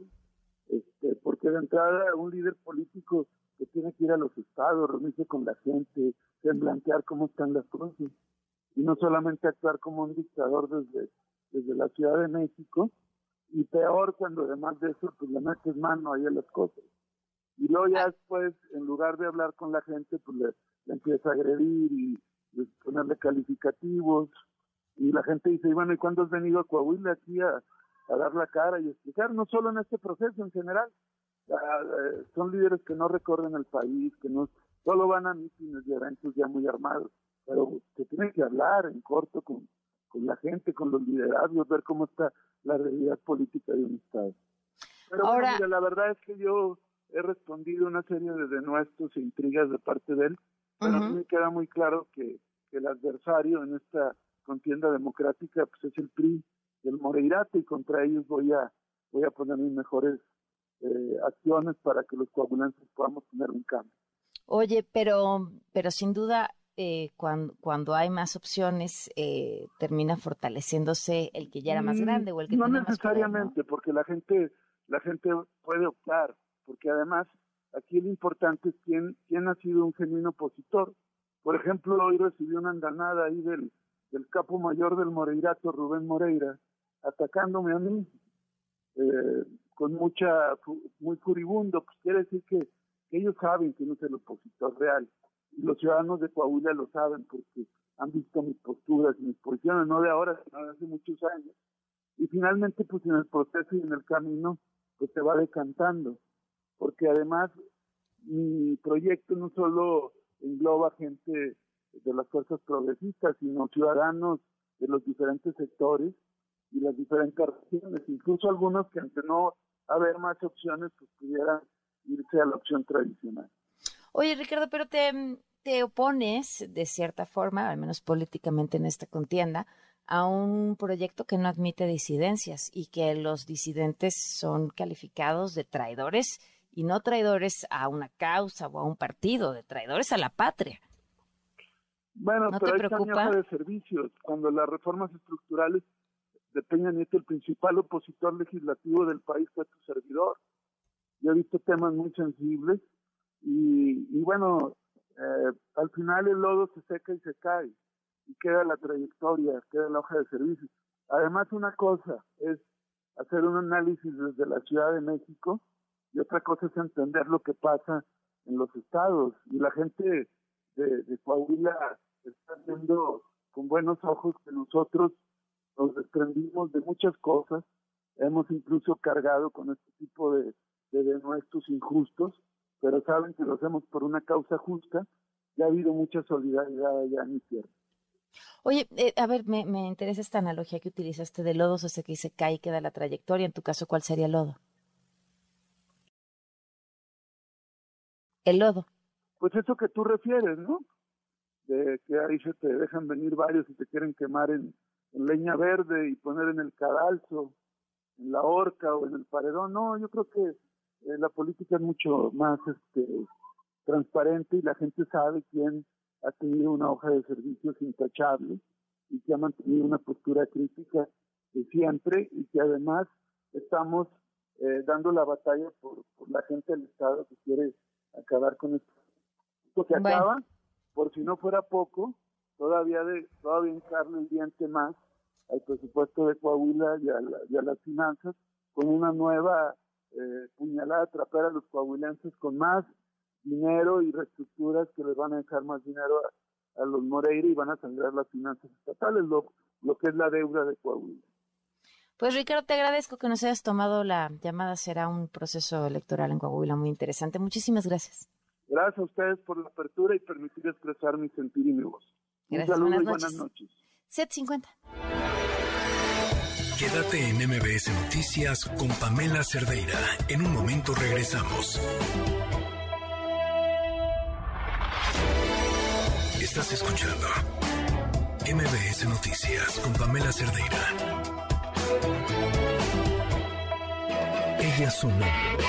Este, porque de entrada un líder político que tiene que ir a los estados, reunirse con la gente, plantear cómo están las cosas, y no solamente actuar como un dictador desde, desde la Ciudad de México, y peor cuando además de eso pues le metes mano ahí a las cosas. Y luego ya después, en lugar de hablar con la gente, pues le, le empieza a agredir y ponerle calificativos. Y la gente dice, y bueno, ¿y cuándo has venido a Coahuila aquí a, a dar la cara y explicar? No solo en este proceso, en general. Ah, eh, son líderes que no recorren el país, que no solo van a mítines y eventos ya muy armados, pero que tienen que hablar en corto con, con la gente, con los liderazgos, ver cómo está la realidad política de un Estado. Pero Ahora, bueno, mira, la verdad es que yo he respondido una serie de denuestos e intrigas de parte de él, pero a mí me queda muy claro que, que el adversario en esta contienda democrática pues es el PRI del Moreirato y contra ellos voy a voy a poner mis mejores eh, acciones para que los coagulantes podamos tener un cambio. Oye, pero, pero sin duda, eh, cuando, cuando hay más opciones, eh, termina fortaleciéndose el que ya era más Mm, grande o el que no tenía más poder, ¿no? necesariamente, porque la gente la gente puede optar, porque además aquí lo importante es quién quién ha sido un genuino opositor. Por ejemplo, hoy recibí una andanada ahí del del capo mayor del Moreirato, Rubén Moreira, atacándome a mí eh, con mucha muy furibundo, pues quiere decir que, que ellos saben quién es el opositor real los ciudadanos de Coahuila lo saben porque han visto mis posturas y mis posiciones, no de ahora, sino de hace muchos años. Y finalmente, pues en el proceso y en el camino, pues se va decantando, porque además mi proyecto no solo engloba gente de las fuerzas progresistas, sino ciudadanos de los diferentes sectores y las diferentes regiones, incluso algunos que ante no haber más opciones, pues pudieran irse a la opción tradicional. Oye, Ricardo, pero te, te opones, de cierta forma, al menos políticamente en esta contienda, a un proyecto que no admite disidencias y que los disidentes son calificados de traidores y no traidores a una causa o a un partido, de traidores a la patria. Bueno, ¿No pero te preocupa? hoja de servicios. Cuando las reformas estructurales de Peña Nieto, el principal opositor legislativo del país fue tu servidor. Yo he visto temas muy sensibles y, y bueno, eh, al final el lodo se seca y se cae y queda la trayectoria, queda la hoja de servicios. Además, una cosa es hacer un análisis desde la Ciudad de México y otra cosa es entender lo que pasa en los estados. Y la gente de, de Coahuila está viendo con buenos ojos que nosotros nos desprendimos de muchas cosas, hemos incluso cargado con este tipo de, de denuestos injustos, pero saben que lo hacemos por una causa justa, ya ha habido mucha solidaridad allá en mi tierra. Oye, eh, a ver, me, me interesa esta analogía que utilizaste de lodos, o sea, que se cae y queda la trayectoria. En tu caso, ¿cuál sería el lodo? El lodo. Pues eso que tú refieres, ¿no? De que ahí se te dejan venir varios y te quieren quemar en, en leña verde y poner en el cadalso, en la horca o en el paredón. No, yo creo que eh, la política es mucho más este, transparente y la gente sabe quién ha tenido una hoja de servicios intachable y que ha mantenido una postura crítica de siempre y que además estamos eh, dando la batalla por, por, la gente del Estado que quiere acabar con esto. Esto que Bueno. acaba, por si no fuera poco, todavía de todavía hincarle el diente más al presupuesto de Coahuila y a, la- y a las finanzas con una nueva eh, puñalada atrapar a los coahuilenses con más dinero y reestructuras que les van a dejar más dinero a, los Moreira y van a sangrar las finanzas estatales, lo, lo que es la deuda de Coahuila. Pues Ricardo, te agradezco que nos hayas tomado la llamada. Será un proceso electoral en Coahuila muy interesante. Muchísimas gracias. Gracias a ustedes por la apertura y permitir expresar mi sentir y mi voz. Gracias, un saludo buenas y buenas noches. 750. Quédate en MBS Noticias con Pamela Cerdeira. En un momento regresamos. Estás escuchando MBS Noticias con Pamela Cerdeira. Ella sonando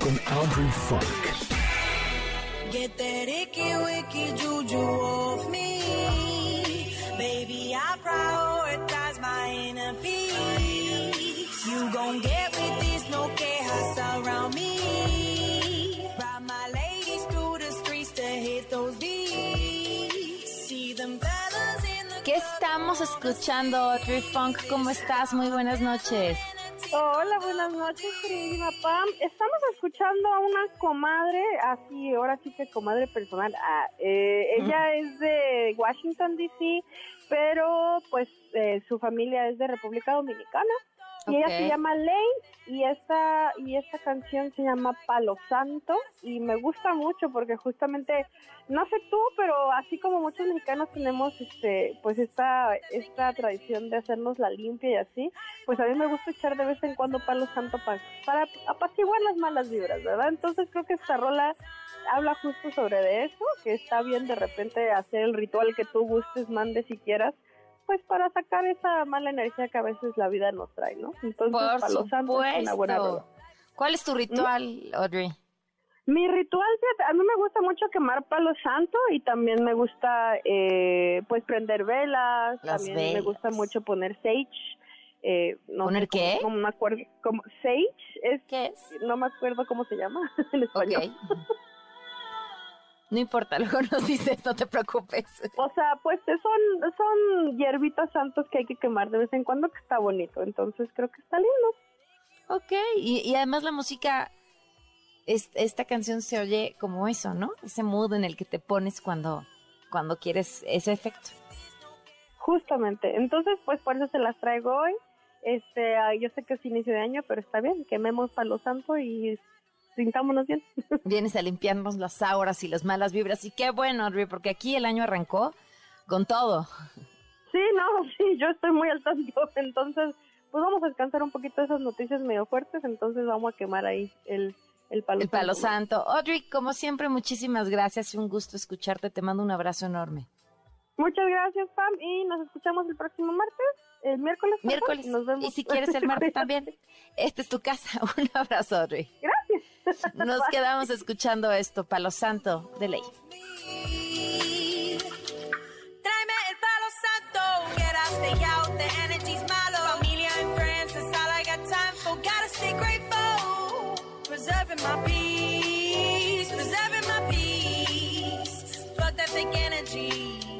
con Audrey Funk. Get that icky, wicky juju me. Baby, I peace. You gon' get with this, no quejas around me. Ride my ladies through the streets to hit those beats. See them fellas in the ¿Qué estamos escuchando, Audrey Funk? ¿Cómo estás? Muy buenas noches. Hola, buenas noches, queridísima Pam. Estamos escuchando a una comadre, así, ahora sí que comadre personal. Ah, eh, ella es de Washington, D.C., pero pues eh, su familia es de República Dominicana. Y ella se llama Lane y esta, y esta canción se llama Palo Santo y me gusta mucho porque justamente, no sé tú, pero así como muchos mexicanos tenemos este, pues esta, esta tradición de hacernos la limpia y así, pues a mí me gusta echar de vez en cuando Palo Santo pa- para apaciguar las malas vibras, ¿verdad? Entonces creo que esta rola habla justo sobre de eso, que está bien de repente hacer el ritual que tú gustes, mandes y quieras, pues para sacar esa mala energía que a veces la vida nos trae, ¿no? Entonces, Por Palo Santo es una buena rola. supuesto. ¿Cuál es tu ritual, Audrey? Mi ritual, a mí me gusta mucho quemar palo santo y también me gusta, eh, pues, prender velas. Las también me gusta mucho poner sage. Eh, no ¿Poner sé cómo- qué? No me acuerdo. Como, sage es, ¿Qué es? No me acuerdo cómo se llama (laughs) en español. (laughs) No importa, (laughs) luego nos dices, no te preocupes. O sea, pues son, son hierbitas santos que hay que quemar de vez en cuando, que está bonito. Entonces creo que está lindo. Ok, y, y además la música, es- esta canción se oye como eso, ¿no? Ese mood en el que te pones cuando, cuando quieres ese efecto. Justamente. Entonces, pues por eso se las traigo hoy. Este, yo sé que es inicio de año, pero está bien. Quememos palo santo y sintámonos bien. (laughs) Vienes a limpiarnos las auras y las malas vibras. Y qué bueno, Audrey, porque aquí el año arrancó con todo. Sí, no, (laughs) sí, yo estoy muy al tanto. (laughs) Entonces, pues vamos a descansar un poquito de esas noticias medio fuertes. Entonces, vamos a quemar ahí el, el palo El palo santo. santo. Audrey, como siempre, muchísimas gracias. Un gusto escucharte. Te mando un abrazo enorme. Muchas gracias, Pam. Y nos escuchamos el próximo martes, el miércoles. Miércoles. y Nos vemos. Y si quieres el martes también. Esta es tu casa. Un abrazo, Audrey. Gracias. Nos quedamos escuchando esto, Palo Santo de ley. Tráeme el palo santo. Get out, stay out, the energy's malo. Familia and friends, that's all I got time for. Gotta stay grateful. Preserving my peace, preserving my peace. Fuck that fake energy.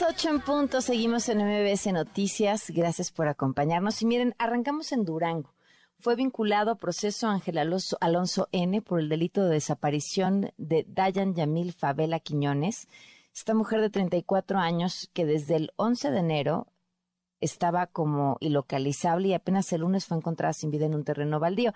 Las 8 en punto, seguimos en MBS Noticias. Gracias por acompañarnos. Y miren, arrancamos en Durango. Fue vinculado a proceso Ángel Alonso, N por el delito de desaparición de Dayan Yamil Favela Quiñones. Esta mujer de 34 años que desde el 11 de enero estaba como ilocalizable y apenas el lunes fue encontrada sin vida en un terreno baldío.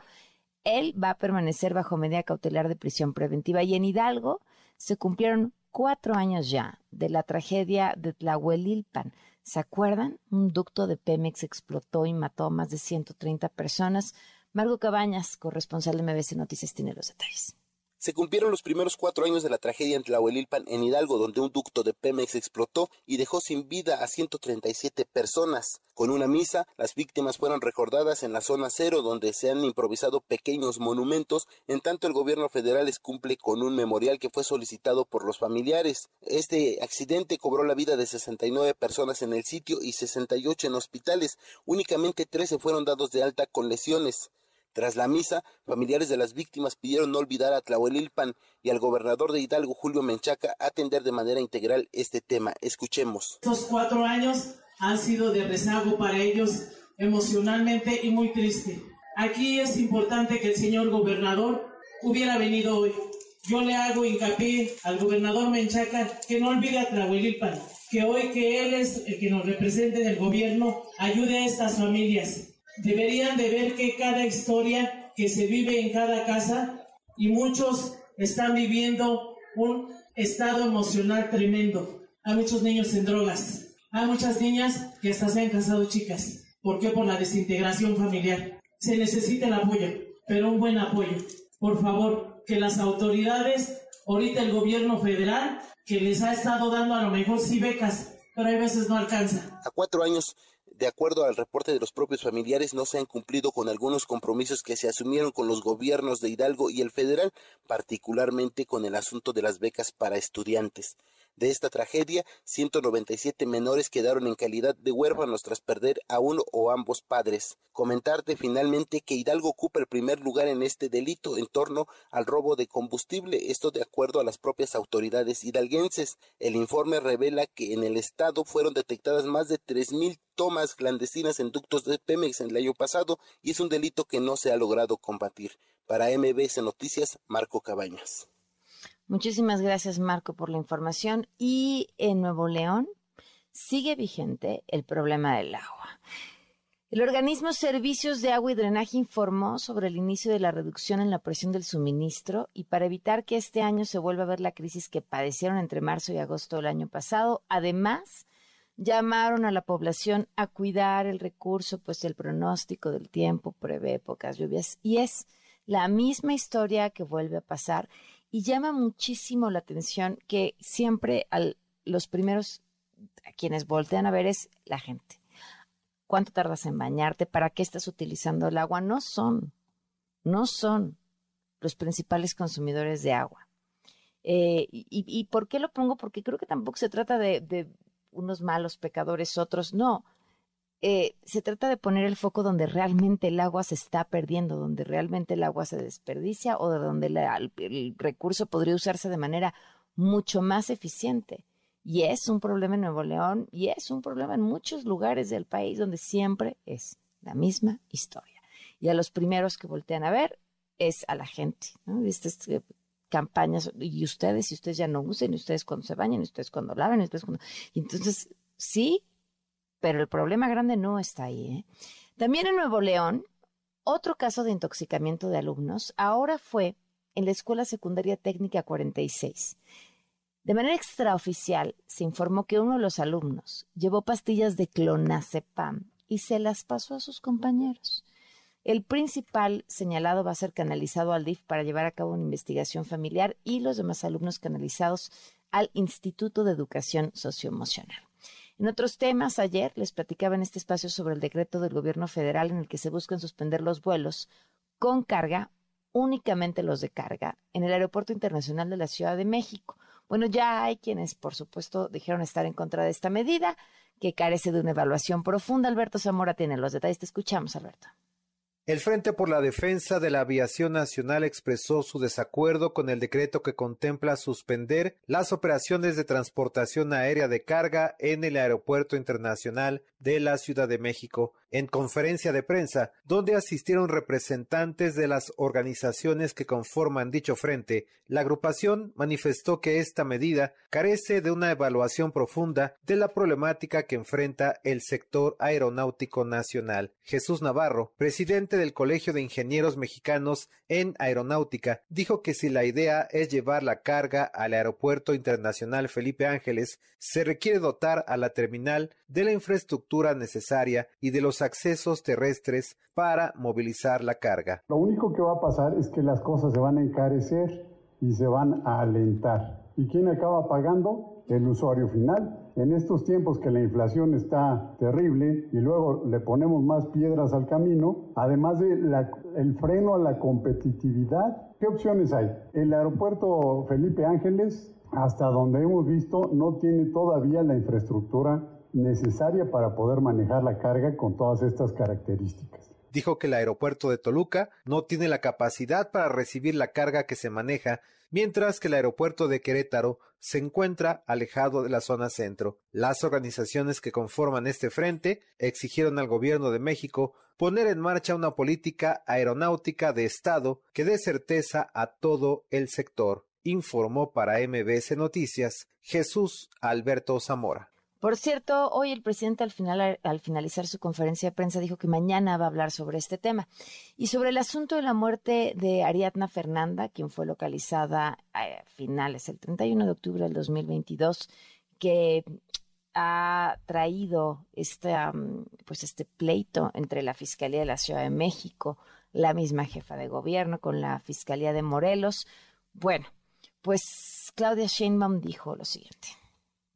Él va a permanecer bajo medida cautelar de prisión preventiva y en Hidalgo se cumplieron cuatro años ya de la tragedia de Tlahuelilpan. ¿Se acuerdan? Un ducto de Pemex explotó y mató a más de 130 personas. Margo Cabañas, corresponsal de MBC Noticias, tiene los detalles. Se cumplieron los primeros cuatro años de la tragedia en Tlahuelilpan, en Hidalgo, donde un ducto de Pemex explotó y dejó sin vida a 137 personas. Con una misa, las víctimas fueron recordadas en la zona cero, donde se han improvisado pequeños monumentos, en tanto el gobierno federal les cumple con un memorial que fue solicitado por los familiares. Este accidente cobró la vida de 69 personas en el sitio y 68 en hospitales. Únicamente 13 fueron dados de alta con lesiones. Tras la misa, familiares de las víctimas pidieron no olvidar a Tlahuelilpan y al gobernador de Hidalgo, Julio Menchaca, atender de manera integral este tema. Escuchemos. Estos cuatro años han sido de rezago para ellos emocionalmente y muy triste. Aquí es importante que el señor gobernador hubiera venido hoy. Yo le hago hincapié al gobernador Menchaca que no olvide a Tlahuelilpan, que hoy que él es el que nos represente en el gobierno, ayude a estas familias deberían de ver que cada historia que se vive en cada casa y muchos están viviendo un estado emocional tremendo. Hay muchos niños en drogas, hay muchas niñas que hasta se han casado chicas. ¿Por qué? Por la desintegración familiar. Se necesita el apoyo, pero un buen apoyo. Por favor, que las autoridades, ahorita el gobierno federal, que les ha estado dando a lo mejor sí becas, pero hay veces no alcanza. A cuatro años de acuerdo al reporte de los propios familiares, no se han cumplido con algunos compromisos que se asumieron con los gobiernos de Hidalgo y el federal, particularmente con el asunto de las becas para estudiantes. De esta tragedia, 197 menores quedaron en calidad de huérfanos tras perder a uno o ambos padres. Comentarte finalmente que Hidalgo ocupa el primer lugar en este delito en torno al robo de combustible, esto de acuerdo a las propias autoridades hidalguenses. El informe revela que en el estado fueron detectadas más de 3.000 tomas clandestinas en ductos de Pemex en el año pasado y es un delito que no se ha logrado combatir. Para MBS Noticias, Marco Cabañas. Muchísimas gracias, Marco, por la información. Y en Nuevo León sigue vigente el problema del agua. El organismo Servicios de Agua y Drenaje informó sobre el inicio de la reducción en la presión del suministro y para evitar que este año se vuelva a ver la crisis que padecieron entre marzo y agosto del año pasado, además llamaron a la población a cuidar el recurso, pues el pronóstico del tiempo prevé pocas lluvias y es la misma historia que vuelve a pasar y llama muchísimo la atención que siempre a los primeros a quienes voltean a ver es la gente. ¿Cuánto tardas en bañarte? ¿Para qué estás utilizando el agua? No son, no son los principales consumidores de agua. Eh, y, por qué lo pongo? Porque creo que tampoco se trata de, unos malos pecadores, otros no. Eh, se trata de poner el foco donde realmente el agua se está perdiendo, donde realmente el agua se desperdicia o de donde el, recurso podría usarse de manera mucho más eficiente. Y es un problema en Nuevo León y es un problema en muchos lugares del país donde siempre es la misma historia. Y a los primeros que voltean a ver es a la gente, ¿no? Estas eh, campañas, y ustedes, y ustedes ya no usen, y ustedes cuando se bañan, y ustedes cuando laven, y ustedes cuando... Entonces, sí, pero el problema grande no está ahí. ¿eh? También en Nuevo León, otro caso de intoxicamiento de alumnos ahora fue en la Escuela Secundaria Técnica 46. De manera extraoficial, se informó que uno de los alumnos llevó pastillas de clonazepam y se las pasó a sus compañeros. El principal señalado va a ser canalizado al DIF para llevar a cabo una investigación familiar y los demás alumnos canalizados al Instituto de Educación Socioemocional. En otros temas, ayer les platicaba en este espacio sobre el decreto del gobierno federal en el que se buscan suspender los vuelos con carga, únicamente los de carga, en el Aeropuerto Internacional de la Ciudad de México. Bueno, ya hay quienes, por supuesto, dijeron estar en contra de esta medida, que carece de una evaluación profunda. Alberto Zamora tiene los detalles. Te escuchamos, Alberto. El Frente por la Defensa de la Aviación Nacional expresó su desacuerdo con el decreto que contempla suspender las operaciones de transportación aérea de carga en el Aeropuerto Internacional de la Ciudad de México. En conferencia de prensa, donde asistieron representantes de las organizaciones que conforman dicho frente, la agrupación manifestó que esta medida carece de una evaluación profunda de la problemática que enfrenta el sector aeronáutico nacional. Jesús Navarro, presidente del Colegio de Ingenieros Mexicanos en Aeronáutica, dijo que si la idea es llevar la carga al Aeropuerto Internacional Felipe Ángeles, se requiere dotar a la terminal de la infraestructura necesaria y de los accesos terrestres para movilizar la carga. Lo único que va a pasar es que las cosas se van a encarecer y se van a alentar. ¿Y quién acaba pagando? El usuario final. En estos tiempos que la inflación está terrible y luego le ponemos más piedras al camino, además del el freno a la competitividad, ¿qué opciones hay? El aeropuerto Felipe Ángeles, hasta donde hemos visto, no tiene todavía la infraestructura necesaria para poder manejar la carga con todas estas características. Dijo que el aeropuerto de Toluca no tiene la capacidad para recibir la carga que se maneja, mientras que el aeropuerto de Querétaro se encuentra alejado de la zona centro. Las organizaciones que conforman este frente exigieron al gobierno de México poner en marcha una política aeronáutica de Estado que dé certeza a todo el sector, informó para MBS Noticias Jesús Alberto Zamora. Por cierto, hoy el presidente al, final, al finalizar su conferencia de prensa dijo que mañana va a hablar sobre este tema. Y sobre el asunto de la muerte de Ariadna Fernanda, quien fue localizada a finales, el 31 de octubre del 2022, que ha traído este, pues este pleito entre la Fiscalía de la Ciudad de México, la misma jefa de gobierno, con la Fiscalía de Morelos. Bueno, pues Claudia Sheinbaum dijo lo siguiente.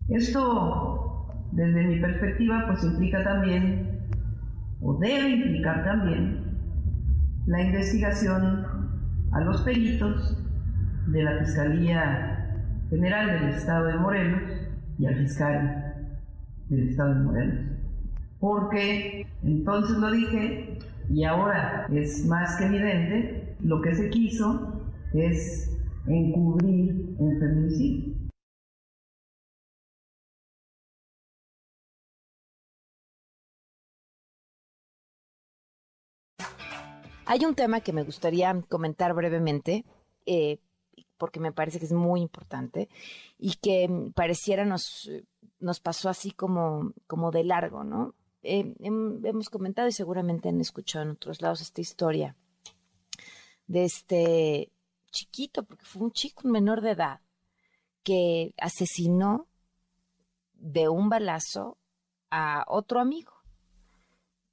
Esto, desde mi perspectiva, pues implica también, o debe implicar también, la investigación a los peritos de la Fiscalía General del Estado de Morelos y al fiscal del Estado de Morelos. Porque entonces lo dije y ahora es más que evidente, lo que se quiso es encubrir un feminicidio. Hay un tema que me gustaría comentar brevemente, eh, porque me parece que es muy importante y que pareciera nos, nos pasó así como, como de largo, ¿no? Eh, hemos comentado y seguramente han escuchado en otros lados esta historia de este chiquito, porque fue un chico, un menor de edad, que asesinó de un balazo a otro amigo.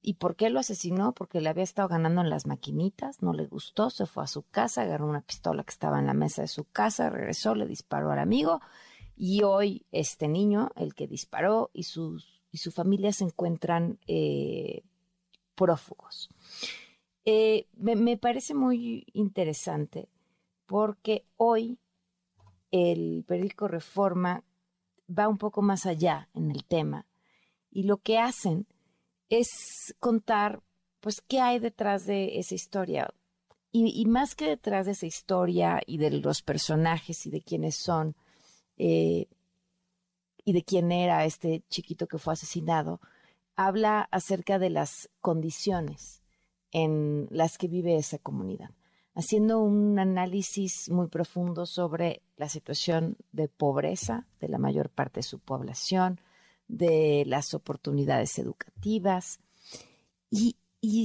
¿Y por qué lo asesinó? Porque le había estado ganando en las maquinitas, no le gustó, se fue a su casa, agarró una pistola que estaba en la mesa de su casa, regresó, le disparó al amigo y hoy este niño, el que disparó y, sus, y su familia se encuentran eh, prófugos. Eh, me, parece muy interesante porque hoy el periódico Reforma va un poco más allá en el tema y lo que hacen es contar, pues, qué hay detrás de esa historia. Y, más que detrás de esa historia y de los personajes y de quiénes son eh, y de quién era este chiquito que fue asesinado, habla acerca de las condiciones en las que vive esa comunidad, haciendo un análisis muy profundo sobre la situación de pobreza de la mayor parte de su población, de las oportunidades educativas y,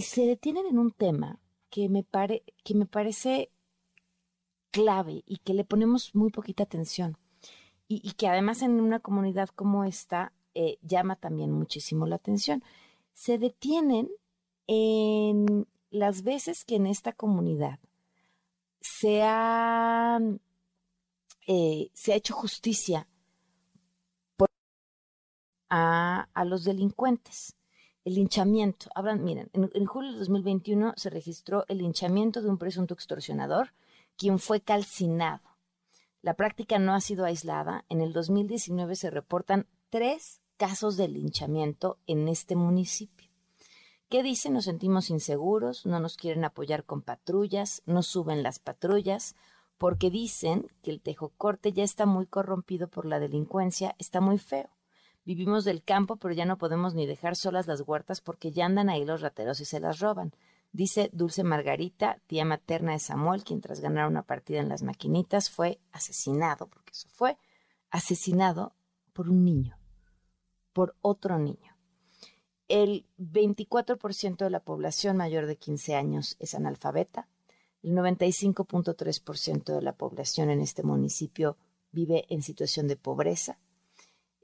se detienen en un tema que me, pare, que me parece clave y que le ponemos muy poquita atención y, que además en una comunidad como esta eh, llama también muchísimo la atención. Se detienen en las veces que en esta comunidad se ha, eh, se ha hecho justicia a, los delincuentes. El linchamiento. Hablan, miren, en, julio de 2021 se registró el linchamiento de un presunto extorsionador, quien fue calcinado. La práctica no ha sido aislada. En el 2019 se reportan tres casos de linchamiento en este municipio. ¿Qué dicen? Nos sentimos inseguros, no nos quieren apoyar con patrullas, no suben las patrullas, porque dicen que el tejocorte ya está muy corrompido por la delincuencia, está muy feo. Vivimos del campo, pero ya no podemos ni dejar solas las huertas porque ya andan ahí los rateros y se las roban. Dice Dulce Margarita, tía materna de Samuel, quien tras ganar una partida en las maquinitas fue asesinado, porque eso fue, asesinado por un niño, por otro niño. El 24% de la población mayor de 15 años es analfabeta. El 95.3% de la población en este municipio vive en situación de pobreza.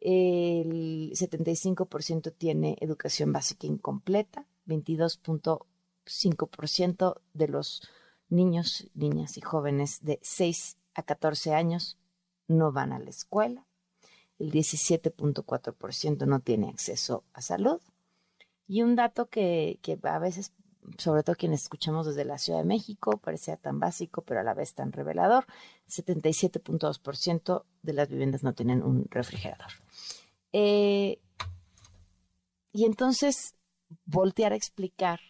El 75% tiene educación básica incompleta. 22.5% de los niños, niñas y jóvenes de 6 a 14 años no van a la escuela. El 17.4% no tiene acceso a salud. Y un dato que, que a veces, sobre todo quienes escuchamos desde la Ciudad de México, parecía tan básico, pero a la vez tan revelador, 77.2% de las viviendas no tienen un refrigerador. Eh, y entonces voltear a explicar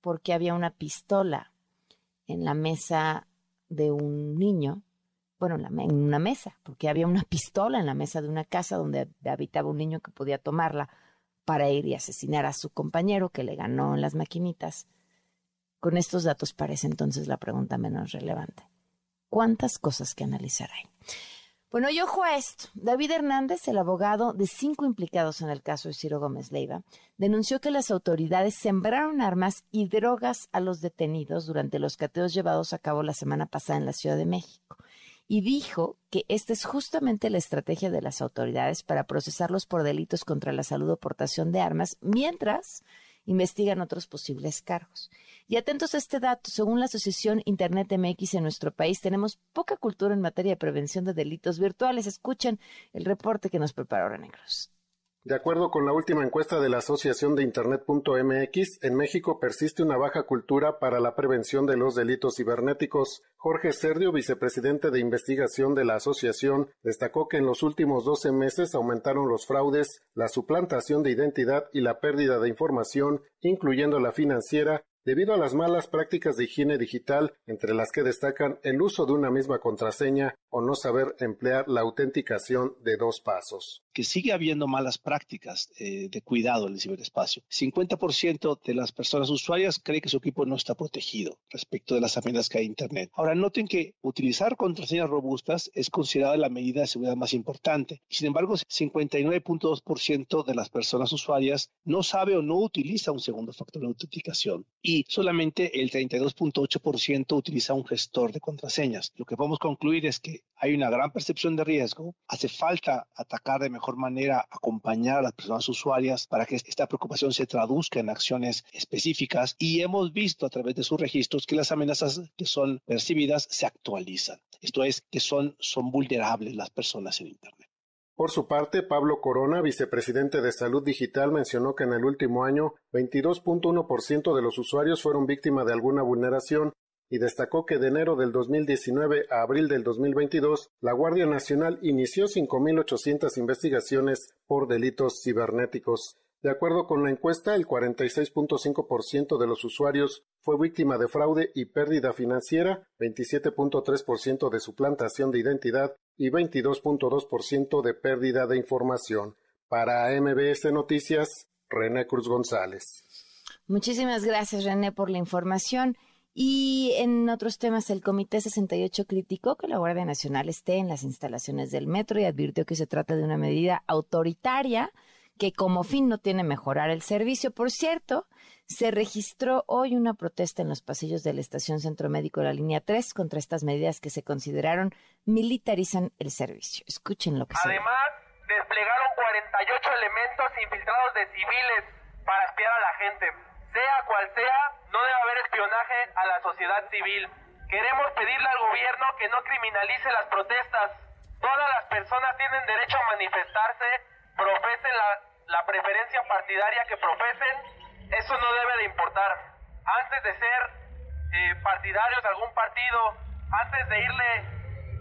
por qué había una pistola en la mesa de un niño, bueno, en, una mesa, porque había una pistola en la mesa de una casa donde habitaba un niño que podía tomarla para ir y asesinar a su compañero que le ganó en las maquinitas. Con estos datos parece entonces la pregunta menos relevante. ¿Cuántas cosas que analizar hay? Bueno, y ojo a esto. David Hernández, el abogado de cinco implicados en el caso de Ciro Gómez Leiva, denunció que las autoridades sembraron armas y drogas a los detenidos durante los cateos llevados a cabo la semana pasada en la Ciudad de México y dijo que esta es justamente la estrategia de las autoridades para procesarlos por delitos contra la salud o portación de armas, mientras investigan otros posibles cargos. Y atentos a este dato, según la Asociación Internet MX en nuestro país, tenemos poca cultura en materia de prevención de delitos virtuales. Escuchen el reporte que nos preparó René Cruz. De acuerdo con la última encuesta de la Asociación de Internet.mx, en México persiste una baja cultura para la prevención de los delitos cibernéticos. Jorge Serdio, vicepresidente de investigación de la asociación, destacó que en los últimos 12 meses aumentaron los fraudes, la suplantación de identidad y la pérdida de información, incluyendo la financiera, debido a las malas prácticas de higiene digital, entre las que destacan el uso de una misma contraseña o no saber emplear la autenticación de dos pasos. Que sigue habiendo malas prácticas eh, de cuidado en el ciberespacio. 50% de las personas usuarias cree que su equipo no está protegido respecto de las amenazas que hay en Internet. Ahora, noten que utilizar contraseñas robustas es considerada la medida de seguridad más importante. Sin embargo, 59.2% de las personas usuarias no sabe o no utiliza un segundo factor de autenticación y solamente el 32.8% utiliza un gestor de contraseñas. Lo que podemos concluir es que hay una gran percepción de riesgo, hace falta atacar de mejor manera, acompañar a las personas usuarias para que esta preocupación se traduzca en acciones específicas y hemos visto a través de sus registros que las amenazas que son percibidas se actualizan. Esto es, que son, son vulnerables las personas en Internet. Por su parte, Pablo Corona, vicepresidente de Salud Digital, mencionó que en el último año 22.1% de los usuarios fueron víctimas de alguna vulneración y destacó que de enero del 2019 a abril del 2022, la Guardia Nacional inició 5.800 investigaciones por delitos cibernéticos. De acuerdo con la encuesta, el 46.5% de los usuarios fue víctima de fraude y pérdida financiera, 27.3% de suplantación de identidad y 22.2% de pérdida de información. Para MBS Noticias, René Cruz González. Muchísimas gracias, René, por la información. Y en otros temas, el Comité 68 criticó que la Guardia Nacional esté en las instalaciones del metro y advirtió que se trata de una medida autoritaria que como fin no tiene mejorar el servicio. Por cierto, se registró hoy una protesta en los pasillos de la Estación Centro Médico de la Línea 3 contra estas medidas que se consideraron militarizan el servicio. Escuchen lo que Además, desplegaron 48 elementos infiltrados de civiles para espiar a la gente. Sea cual sea, no debe haber espionaje a la sociedad civil. Queremos pedirle al gobierno que no criminalice las protestas. Todas las personas tienen derecho a manifestarse, profesen la la preferencia partidaria que profesen, eso no debe de importar. Antes de ser eh, partidarios de algún partido, antes de irle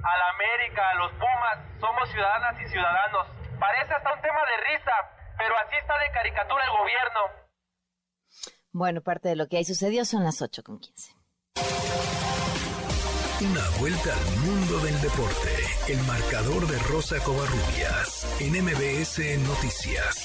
a la América, a los Pumas, somos ciudadanas y ciudadanos. Parece hasta un tema de risa, pero así está de caricatura el gobierno. Bueno, parte de lo que ahí sucedió son las 8 con 15. Una vuelta al mundo del deporte. El marcador de Rosa Covarrubias en MBS Noticias.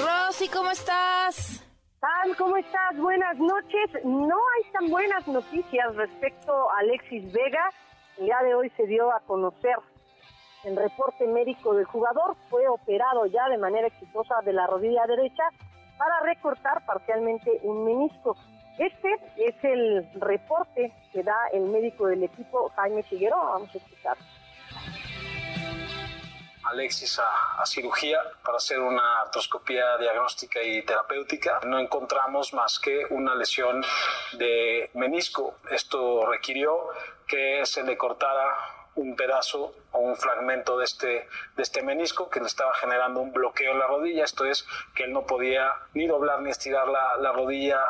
Rosy, ¿cómo estás? Tal, ¿cómo estás? Buenas noches. No hay tan buenas noticias respecto a Alexis Vega. El día de hoy se dio a conocer el reporte médico del jugador. Fue operado ya de manera exitosa de la rodilla derecha para recortar parcialmente un menisco. Este es el reporte que da el médico del equipo, Jaime Figueroa. Vamos a escuchar. Alexis a, cirugía para hacer una artroscopía diagnóstica y terapéutica. No encontramos más que una lesión de menisco. Esto requirió que se le cortara un pedazo o un fragmento de este, de este menisco que le estaba generando un bloqueo en la rodilla. Esto es que él no podía ni doblar ni estirar la, la rodilla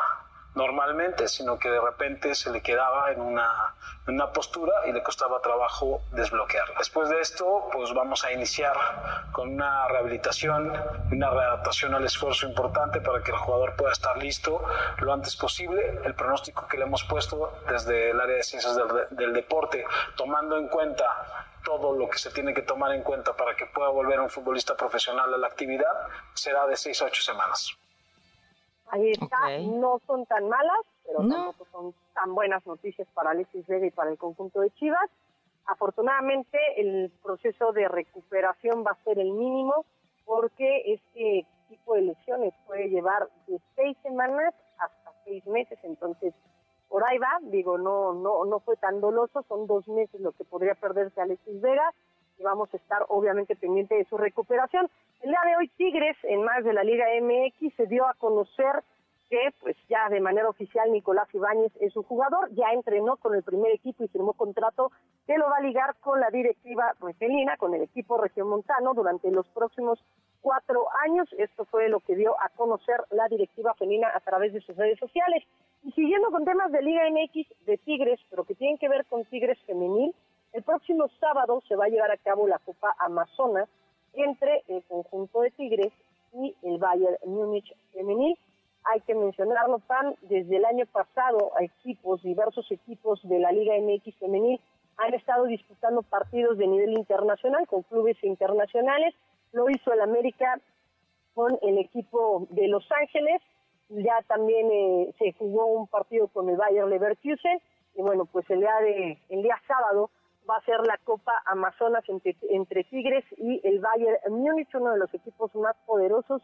normalmente, sino que de repente se le quedaba en una, una postura y le costaba trabajo desbloquearla. Después de esto, pues vamos a iniciar con una rehabilitación, una readaptación al esfuerzo importante para que el jugador pueda estar listo lo antes posible. El pronóstico que le hemos puesto desde el área de ciencias del, del deporte, tomando en cuenta todo lo que se tiene que tomar en cuenta para que pueda volver un futbolista profesional a la actividad, será de 6 a 8 semanas. Ahí está, no son tan malas, pero tampoco son tan buenas noticias para Alexis Vega y para el conjunto de Chivas. Afortunadamente, el proceso de recuperación va a ser el mínimo porque este tipo de lesiones puede llevar de seis semanas hasta seis meses, entonces por ahí va, digo, no, no, no fue tan doloso, son dos meses lo que podría perderse Alexis Vega vamos a estar obviamente pendiente de su recuperación. El día de hoy Tigres, en más de la Liga MX, se dio a conocer que pues ya de manera oficial Nicolás Ibáñez es su jugador, ya entrenó con el primer equipo y firmó contrato que lo va a ligar con la directiva regelina, con el equipo regiomontano durante los próximos cuatro años. Esto fue lo que dio a conocer la directiva felina a través de sus redes sociales. Y siguiendo con temas de Liga MX de Tigres, pero que tienen que ver con Tigres femenil, el próximo sábado se va a llevar a cabo la Copa Amazonas entre el conjunto de Tigres y el Bayern Múnich femenil. Hay que mencionarlo, Pan, desde el año pasado equipos, diversos equipos de la Liga MX femenil han estado disputando partidos de nivel internacional con clubes internacionales. Lo hizo el América con el equipo de Los Ángeles. Ya también eh, se jugó un partido con el Bayern Leverkusen. Y bueno, pues el día, de, el día sábado va a ser la Copa Amazonas entre, Tigres y el Bayern Múnich, uno de los equipos más poderosos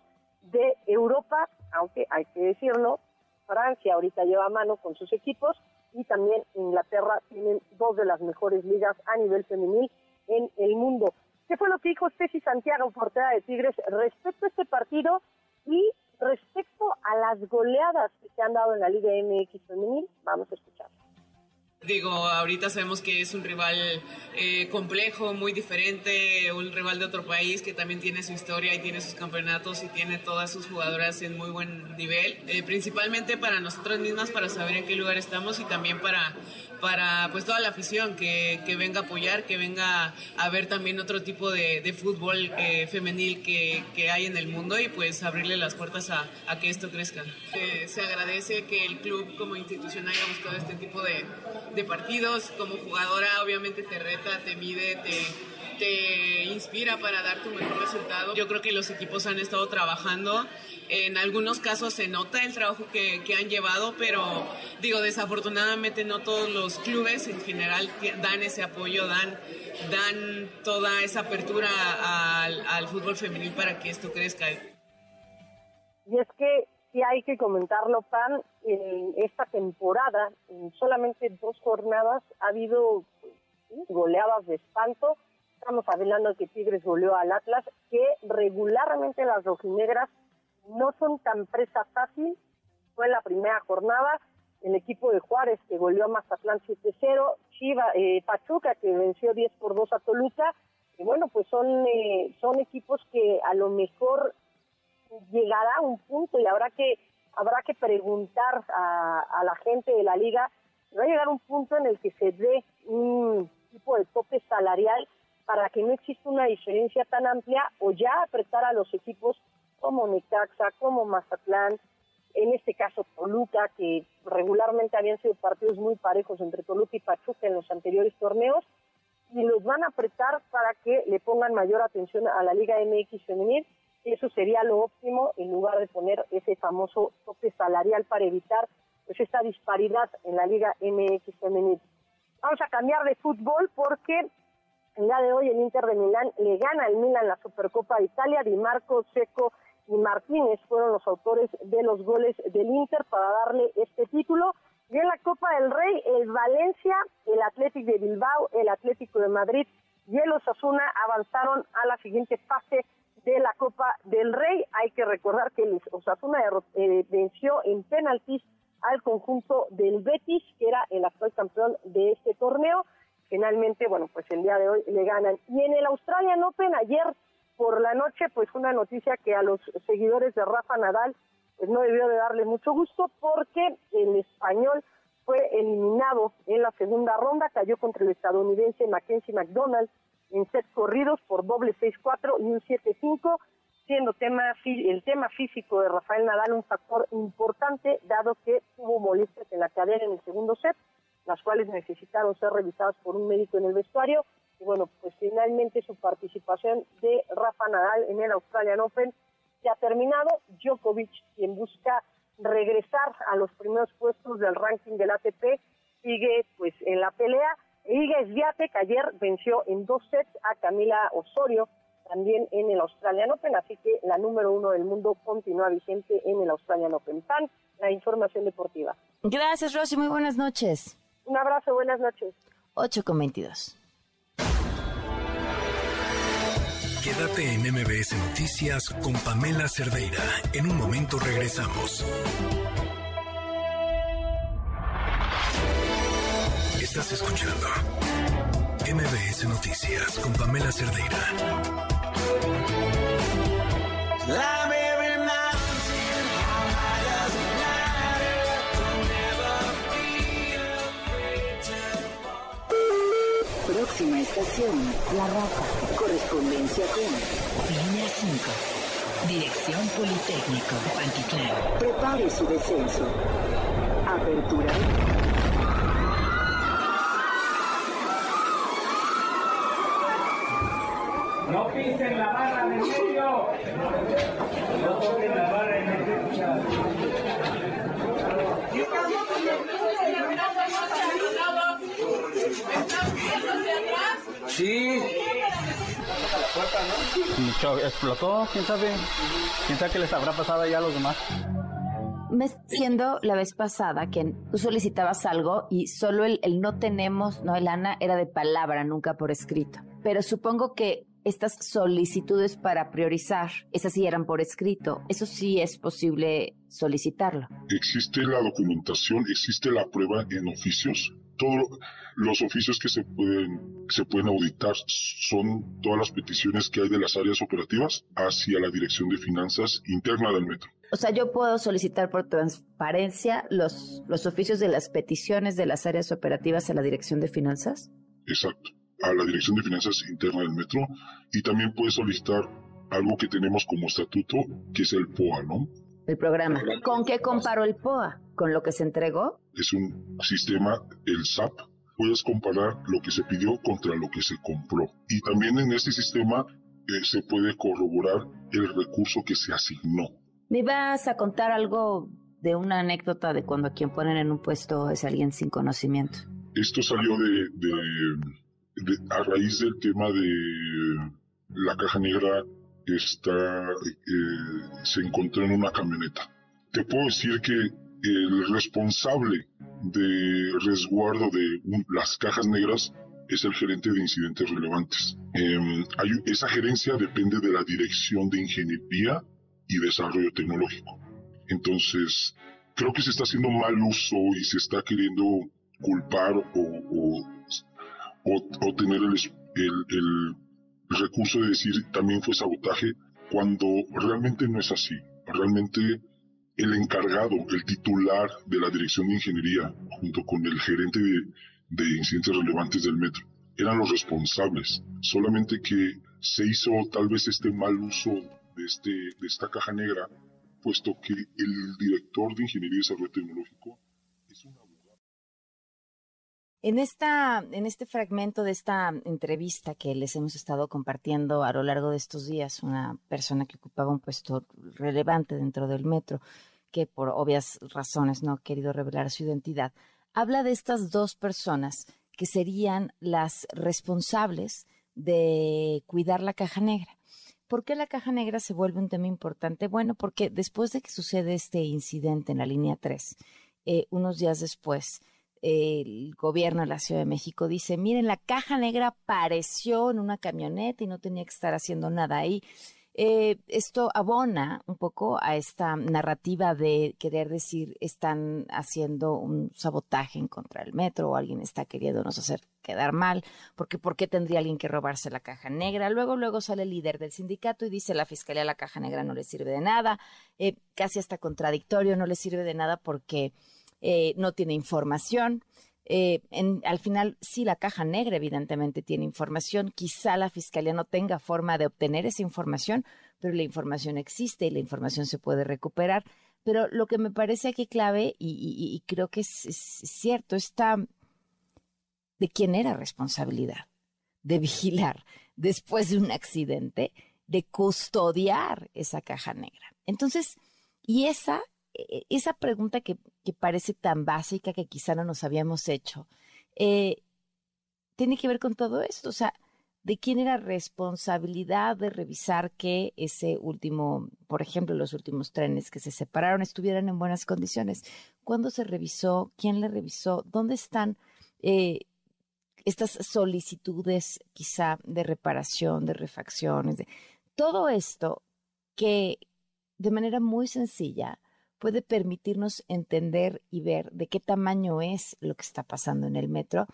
de Europa, aunque hay que decirlo, Francia ahorita lleva mano con sus equipos y también Inglaterra tienen dos de las mejores ligas a nivel femenil en el mundo. ¿Qué fue lo que dijo Ceci Santiago, portera de Tigres, respecto a este partido y respecto a las goleadas que se han dado en la Liga MX femenil? Vamos a escuchar. Digo, ahorita sabemos que es un rival eh, complejo, muy diferente, un rival de otro país que también tiene su historia y tiene sus campeonatos y tiene todas sus jugadoras en muy buen nivel, eh, principalmente para nosotras mismas, para saber en qué lugar estamos y también para para pues toda la afición que, que, venga a apoyar, que venga a ver también otro tipo de, fútbol eh, femenil que, que, hay en el mundo y pues abrirle las puertas a, a que esto crezca. se agradece que el club como institución haya buscado este tipo de, de partidos. Como jugadora obviamente te reta, te mide, te te inspira para dar tu mejor resultado. Yo creo que los equipos han estado trabajando. En algunos casos se nota el trabajo que, que, han llevado, pero digo, desafortunadamente no todos los clubes en general dan ese apoyo, dan, dan toda esa apertura al, al fútbol femenil para que esto crezca. Y es que sí hay que comentarlo, Pan, en esta temporada, en solamente dos jornadas, ha habido goleadas de espanto Estamos hablando que Tigres goleó al Atlas, que regularmente las rojinegras no son tan presa fácil. Fue la primera jornada. El equipo de Juárez que goleó a Mazatlán 7-0, Chiva, eh, Pachuca que venció 10 por 2 a Toluca. Y bueno, pues son, eh, son equipos que a lo mejor llegará un punto y habrá que, habrá que preguntar a, la gente de la liga. Va a llegar un punto en el que se dé un tipo de tope salarial para que no exista una diferencia tan amplia o ya apretar a los equipos como Necaxa, como Mazatlán, en este caso Toluca, que regularmente habían sido partidos muy parejos entre Toluca y Pachuca en los anteriores torneos, y los van a apretar para que le pongan mayor atención a la Liga MX femenil. Eso sería lo óptimo en lugar de poner ese famoso tope salarial para evitar pues esta disparidad en la Liga MX femenil. Vamos a cambiar de fútbol porque el día de hoy el Inter de Milán le gana al Milan la Supercopa de Italia. Di Marco, Seco y Martínez fueron los autores de los goles del Inter para darle este título. Y en la Copa del Rey, el Valencia, el Atlético de Bilbao, el Atlético de Madrid y el Osasuna avanzaron a la siguiente fase de la Copa del Rey. Hay que recordar que el Osasuna eh, venció en penaltis al conjunto del Betis, que era el actual campeón de este torneo. Finalmente, bueno, pues el día de hoy le ganan. Y en el Australian Open ayer por la noche, pues una noticia que a los seguidores de Rafa Nadal pues no debió de darle mucho gusto porque el español fue eliminado en la segunda ronda, cayó contra el estadounidense Mackenzie McDonald en set corridos por doble 6-4 y un 7-5, siendo tema, el tema físico de Rafael Nadal un factor importante, dado que tuvo molestias en la cadera en el segundo set, las cuales necesitaron ser revisadas por un médico en el vestuario. Y bueno, pues finalmente su participación de Rafa Nadal en el Australian Open se ha terminado. Djokovic, quien busca regresar a los primeros puestos del ranking del ATP, sigue pues en la pelea. Iga Swiatek ayer venció en dos sets a Camila Osorio, también en el Australian Open, así que la número uno del mundo continúa vigente en el Australian Open. Pan, la información deportiva. Gracias, Rosy. Muy buenas noches. Un abrazo, buenas noches. 8 con 22. Quédate en MBS Noticias con Pamela Cerdeira. En un momento regresamos. Estás escuchando MBS Noticias con Pamela Cerdeira. Próxima estación, La Rafa. Correspondencia con Línea 5. Dirección Politécnico, Pantitlán. Prepare su descenso. Apertura. No pisen la barra de medio. No toquen la barra de medio. Sí. Explotó, quién sabe. Quién sabe qué les habrá pasado ya a los demás. Me siendo la vez pasada que tú solicitabas algo y solo el, el no tenemos, no, el Ana era de palabra, nunca por escrito. Pero supongo que estas solicitudes para priorizar, esas sí eran por escrito. Eso sí es posible solicitarlo. Existe la documentación, existe la prueba en oficios. Todos los oficios que se pueden, se pueden auditar son todas las peticiones que hay de las áreas operativas hacia la Dirección de Finanzas Interna del Metro. O sea, yo puedo solicitar por transparencia los, los oficios de las peticiones de las áreas operativas a la Dirección de Finanzas. Exacto a la Dirección de Finanzas Interna del Metro y también puede solicitar algo que tenemos como estatuto, que es el POA, ¿no? El programa. ¿Con qué comparo el POA? ¿Con lo que se entregó? Es un sistema, el SAP. Puedes comparar lo que se pidió contra lo que se compró. Y también en este sistema eh, se puede corroborar el recurso que se asignó. ¿Me vas a contar algo de una anécdota de cuando a quien ponen en un puesto es alguien sin conocimiento? Esto salió de, de a raíz del tema de la caja negra está, eh, se encontró en una camioneta. Te puedo decir que el responsable de resguardo de las cajas negras es el gerente de incidentes relevantes. Em, hay, esa gerencia depende de la Dirección de Ingeniería y Desarrollo Tecnológico. Entonces, creo que se está haciendo mal uso y se está queriendo culpar o o, tener el, recurso de decir también fue sabotaje, cuando realmente no es así. Realmente el encargado, el titular de la Dirección de Ingeniería, junto con el gerente de, de incidentes relevantes del metro, eran los responsables. Solamente que se hizo tal vez este mal uso de, este, de esta caja negra, puesto que el director de Ingeniería y Desarrollo Tecnológico es un abogado. En, esta, en este fragmento de esta entrevista que les hemos estado compartiendo a lo largo de estos días, una persona que ocupaba un puesto relevante dentro del metro, que por obvias razones no ha querido revelar su identidad, habla de estas dos personas que serían las responsables de cuidar la caja negra. ¿Por qué la caja negra se vuelve un tema importante? Bueno, porque después de que sucede este incidente en la línea 3, eh, unos días después, el gobierno de la Ciudad de México dice, miren, la caja negra apareció en una camioneta y no tenía que estar haciendo nada ahí. Eh, esto abona un poco a esta narrativa de querer decir están haciendo un sabotaje en contra del metro o alguien está queriéndonos hacer quedar mal, porque ¿por qué tendría alguien que robarse la caja negra? Luego, luego sale el líder del sindicato y dice la fiscalía la caja negra no le sirve de nada, eh, casi hasta contradictorio, no le sirve de nada porque eh, no tiene información. Eh, al final, sí, la caja negra evidentemente tiene información. Quizá la fiscalía no tenga forma de obtener esa información, pero la información existe y la información se puede recuperar. Pero lo que me parece aquí clave, y, creo que es, cierto, está de quién era responsabilidad de vigilar después de un accidente, de custodiar esa caja negra. Entonces, y esa esa pregunta que, parece tan básica que quizá no nos habíamos hecho, eh, tiene que ver con todo esto. O sea, ¿de quién era responsabilidad de revisar que ese último, por ejemplo, los últimos trenes que se separaron estuvieran en buenas condiciones? ¿Cuándo se revisó? ¿Quién le revisó? ¿Dónde están eh, estas solicitudes quizá de reparación, de refacciones? Todo esto que de manera muy sencilla puede permitirnos entender y ver de qué tamaño es lo que está pasando en el metro.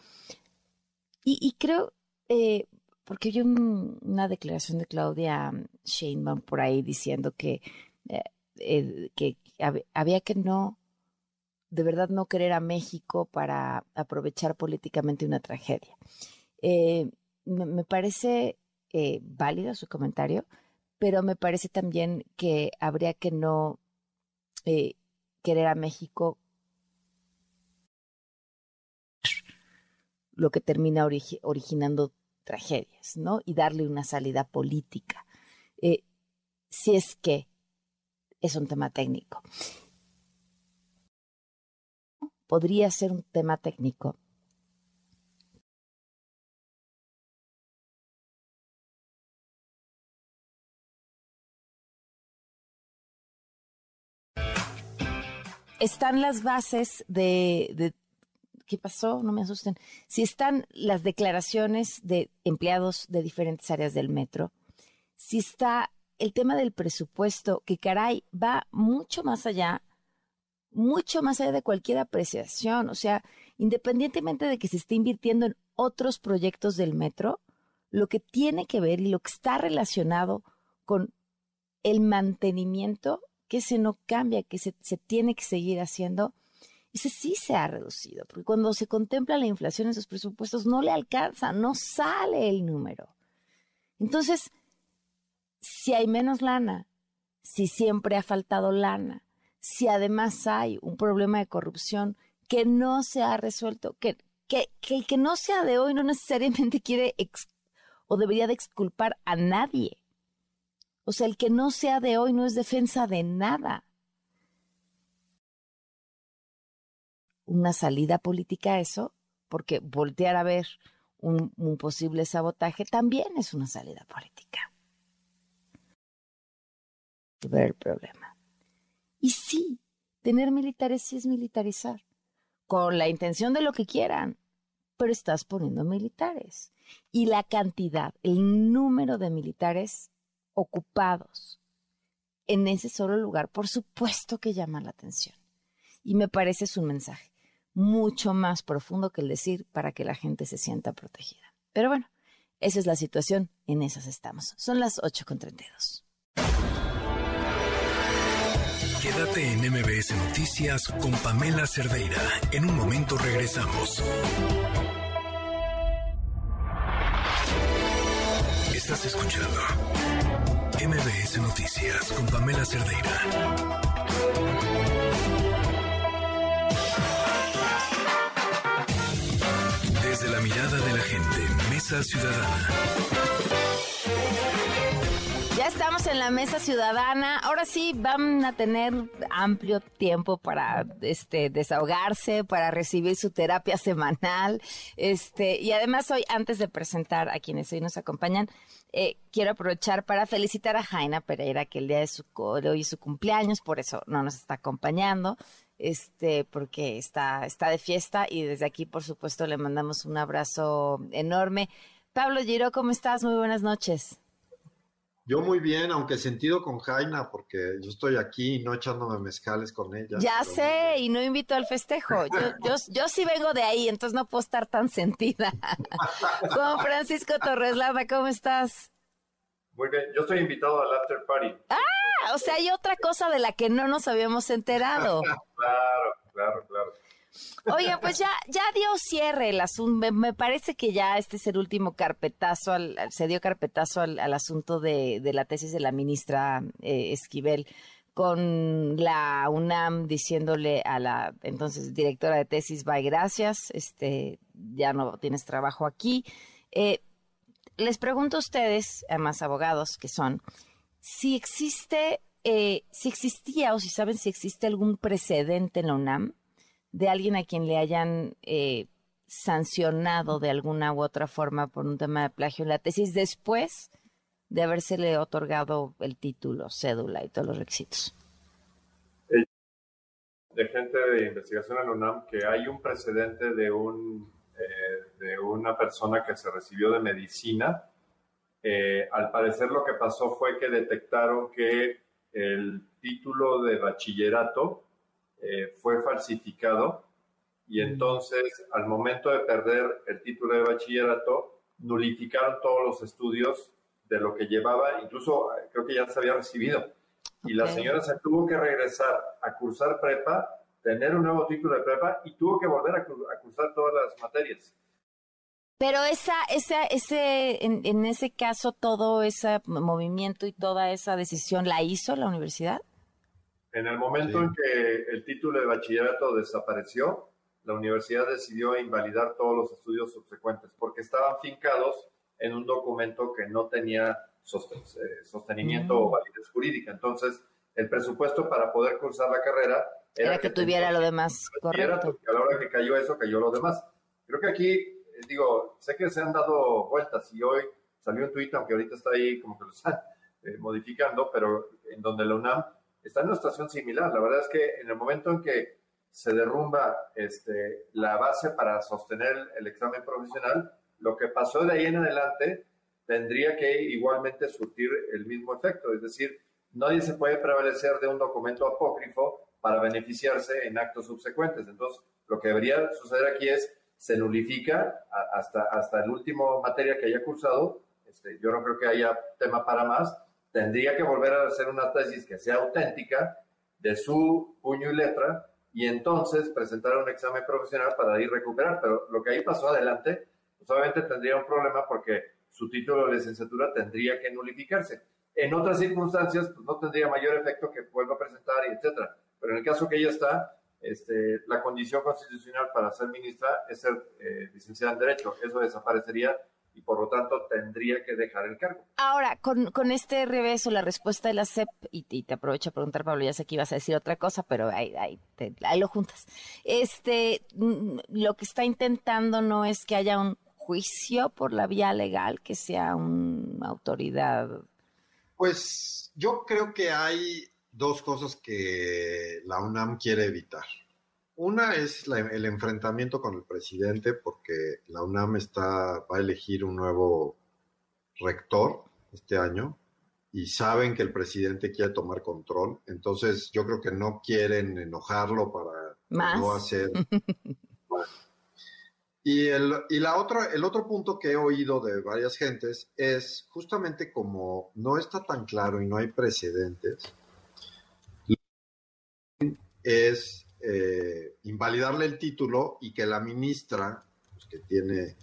Y, creo, eh, porque hay una declaración de Claudia Sheinbaum por ahí diciendo que, eh, eh, que había que no, de verdad no querer a México para aprovechar políticamente una tragedia. me, me, parece válido su comentario, pero me parece también que habría que no querer a México lo que termina originando tragedias, ¿no? Y darle una salida política. Eh, si es que es un tema técnico. Podría ser un tema técnico están las bases de, ¿qué pasó? No me asusten. Si están las declaraciones de empleados de diferentes áreas del metro, si está el tema del presupuesto, que caray, va mucho más allá, mucho más allá de cualquier apreciación. O sea, independientemente de que se esté invirtiendo en otros proyectos del metro, lo que tiene que ver y lo que está relacionado con el mantenimiento que ese no cambia, que se, tiene que seguir haciendo, ese sí se ha reducido, porque cuando se contempla la inflación en esos presupuestos no le alcanza, no sale el número. Entonces, si hay menos lana, si siempre ha faltado lana, si además hay un problema de corrupción que no se ha resuelto, que, que, que el que no sea de hoy no necesariamente quiere o debería de exculpar a nadie. O sea, el que no sea de hoy no es defensa de nada. Una salida política a eso, porque voltear a ver un, posible sabotaje también es una salida política. Ver el problema. Y sí, tener militares sí es militarizar, con la intención de lo que quieran, pero estás poniendo militares. Y la cantidad, el número de militares ocupados en ese solo lugar, por supuesto que llama la atención. Y me parece es un mensaje mucho más profundo que el decir para que la gente se sienta protegida. Pero bueno, esa es la situación, en esas estamos. Son las 8.32. Quédate en MBS Noticias con Pamela Cerdeira. En un momento regresamos. Estás escuchando MBS Noticias con Pamela Cerdeira. Desde la mirada de la gente, Mesa Ciudadana. Ya estamos en la mesa ciudadana. Ahora sí van a tener amplio tiempo para este desahogarse, para recibir su terapia semanal. Este, y además hoy, antes de presentar a quienes hoy nos acompañan, eh, quiero aprovechar para felicitar a Jaina Pereira, que el día de, su, de hoy es su cumpleaños, por eso no nos está acompañando este, porque está, está de fiesta y desde aquí, por supuesto, le mandamos un abrazo enorme. Pablo Giro, ¿cómo estás? Muy buenas noches. Yo muy bien, aunque sentido con Jaina, porque yo estoy aquí no echándome mezcales con ella. Ya sé, y no invito al festejo. Yo, yo, yo, sí vengo de ahí, entonces no puedo estar tan sentida. (laughs) Juan Francisco Torres Lama, ¿cómo estás? Muy bien, yo estoy invitado al after party. ¡Ah! O sea, hay otra cosa de la que no nos habíamos enterado. (laughs) claro, claro, claro. Oye, pues ya, ya dio cierre el asunto. Me, parece que ya este es el último carpetazo, al, se dio carpetazo al, asunto de, de, la tesis de la ministra eh, Esquivel con la UNAM diciéndole a la entonces directora de tesis, bye, gracias, este, ya no tienes trabajo aquí. Eh, les pregunto a ustedes, además abogados que son, si existe, eh, si existía o si saben si existe algún precedente en la UNAM de alguien a quien le hayan eh, sancionado de alguna u otra forma por un tema de plagio en la tesis después de habérsele otorgado el título, cédula y todos los requisitos. De gente de investigación en la UNAM que hay un precedente de un eh, de una persona que se recibió de medicina. Eh, al parecer lo que pasó fue que detectaron que el título de bachillerato eh, fue falsificado y entonces al momento de perder el título de bachillerato, nulificaron todos los estudios de lo que llevaba, incluso eh, creo que ya se había recibido. Y la señora se tuvo que regresar a cursar prepa, tener un nuevo título de prepa y tuvo que volver a, cursar todas las materias. Pero esa, esa, ese, en, en, ese caso, todo ese movimiento y toda esa decisión la hizo la universidad. En el momento en que el título de bachillerato desapareció, la universidad decidió invalidar todos los estudios subsecuentes porque estaban fincados en un documento que no tenía eh, sostenimiento o mm. validez jurídica. Entonces, el presupuesto para poder cursar la carrera era, que, tuviera lo demás correcto. Y a la hora que cayó eso, cayó lo demás. Creo que aquí, eh, digo, sé que se han dado vueltas y hoy salió un tuit, aunque ahorita está ahí como que lo están eh, modificando, pero en donde la UNAM está en una situación similar. La verdad es que en el momento en que se derrumba este, la base para sostener el examen profesional, lo que pasó de ahí en adelante tendría que igualmente surtir el mismo efecto. Es decir, nadie se puede prevalecer de un documento apócrifo para beneficiarse en actos subsecuentes. Entonces, lo que debería suceder aquí es, se nulifica hasta, el último materia que haya cursado. Este, yo no creo que haya tema para más tendría que volver a hacer una tesis que sea auténtica de su puño y letra y entonces presentar un examen profesional para ir recuperar. Pero lo que ahí pasó adelante, pues obviamente tendría un problema porque su título de licenciatura tendría que nulificarse. En otras circunstancias, pues no tendría mayor efecto que vuelva a presentar etcétera. Pero en el caso que ella está, este, la condición constitucional para ser ministra es ser eh, licenciada en Derecho. Eso desaparecería y por lo tanto tendría que dejar el cargo. Ahora, con, con este revés o la respuesta de la CEP, y, te aprovecho a preguntar, Pablo, ya sé que ibas a decir otra cosa, pero ahí, ahí, ahí lo juntas. Este, mm, lo que está intentando no es que haya un juicio por la vía legal, que sea una autoridad. Pues yo creo que hay dos cosas que la UNAM quiere evitar. Una es el enfrentamiento con el presidente, porque la UNAM está, va a elegir un nuevo rector este año y saben que el presidente quiere tomar control. Entonces, yo creo que no quieren enojarlo para no hacer. (laughs) y el, y la otra, el otro punto que he oído de varias gentes es justamente como no está tan claro y no hay precedentes, es eh, invalidarle el título y que la ministra, pues que tiene,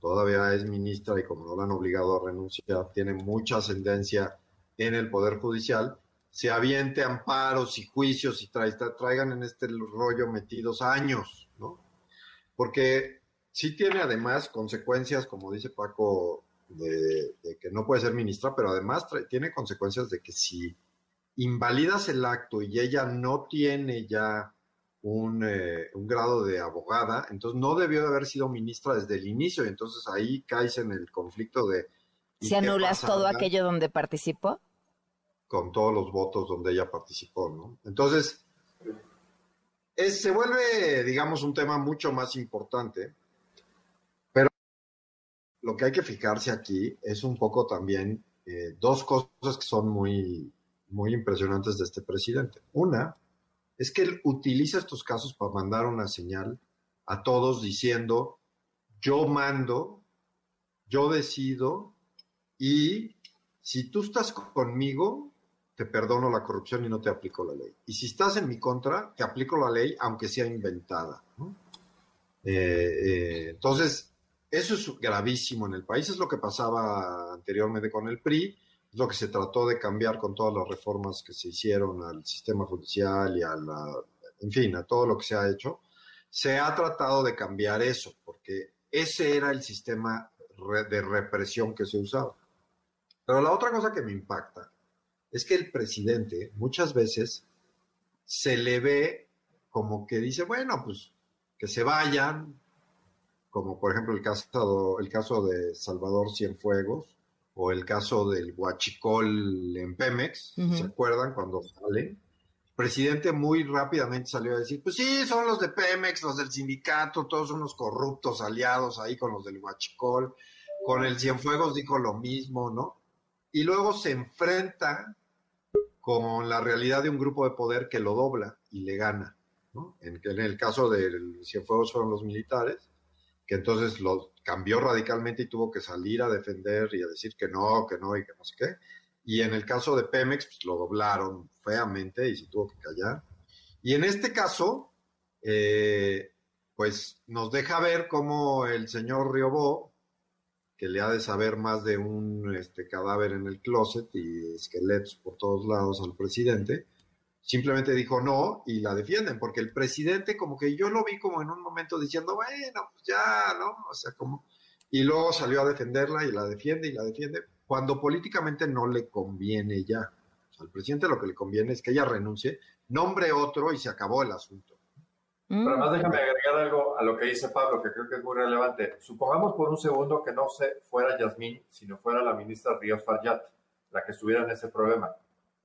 todavía es ministra y como no la han obligado a renunciar, tiene mucha ascendencia en el Poder Judicial se aviente amparos y juicios y traigan en este rollo metidos años, ¿no? Porque sí tiene además consecuencias, como dice Paco, de, que no puede ser ministra, pero además tiene consecuencias de que si invalidas el acto y ella no tiene ya un, eh, un, grado de abogada, entonces no debió de haber sido ministra desde el inicio, y entonces ahí caes en el conflicto de... ¿Si anulas todo aquello donde participó? Con todos los votos donde ella participó, ¿no? Entonces, se vuelve, digamos, un tema mucho más importante, pero lo que hay que fijarse aquí es un poco también eh, dos cosas que son muy, muy impresionantes de este presidente. Una es que él utiliza estos casos para mandar una señal a todos diciendo, yo mando, yo decido y si tú estás conmigo, te perdono la corrupción y no te aplico la ley. Y si estás en mi contra, te aplico la ley aunque sea inventada. Eh, eh, entonces, eso es gravísimo en el país, es lo que pasaba anteriormente con el PRI, es lo que se trató de cambiar con todas las reformas que se hicieron al sistema judicial y a la, en fin, a todo lo que se ha hecho. Se ha tratado de cambiar eso, porque ese era el sistema de represión que se usaba. Pero la otra cosa que me impacta es que el presidente muchas veces se le ve como que dice, bueno, pues que se vayan, como por ejemplo el caso, el caso de Salvador Cienfuegos o el caso del Huachicol en Pemex, ¿se acuerdan cuando sale? El presidente muy rápidamente salió a decir, pues sí, son los de Pemex, los del sindicato, todos unos corruptos aliados ahí con los del Huachicol, con el Cienfuegos dijo lo mismo, ¿no? Y luego se enfrenta con la realidad de un grupo de poder que lo dobla y le gana. ¿no? En, en, el caso del Cienfuegos fueron los militares, que entonces lo cambió radicalmente y tuvo que salir a defender y a decir que no, que no y que no sé qué. Y en el caso de Pemex, pues lo doblaron feamente y se tuvo que callar. Y en este caso, eh, pues nos deja ver cómo el señor Riobó que le ha de saber más de un este, cadáver en el closet y esqueletos por todos lados al presidente, simplemente dijo no y la defienden, porque el presidente como que yo lo vi como en un momento diciendo, bueno, pues ya, ¿no? O sea, como... Y luego salió a defenderla y la defiende y la defiende, cuando políticamente no le conviene ya. O sea, al presidente lo que le conviene es que ella renuncie, nombre otro y se acabó el asunto. Pero además déjame agregar algo a lo que dice Pablo, que creo que es muy relevante. Supongamos por un segundo que no se fuera Yasmín, sino fuera la ministra Ríos Farjat, la que estuviera en ese problema.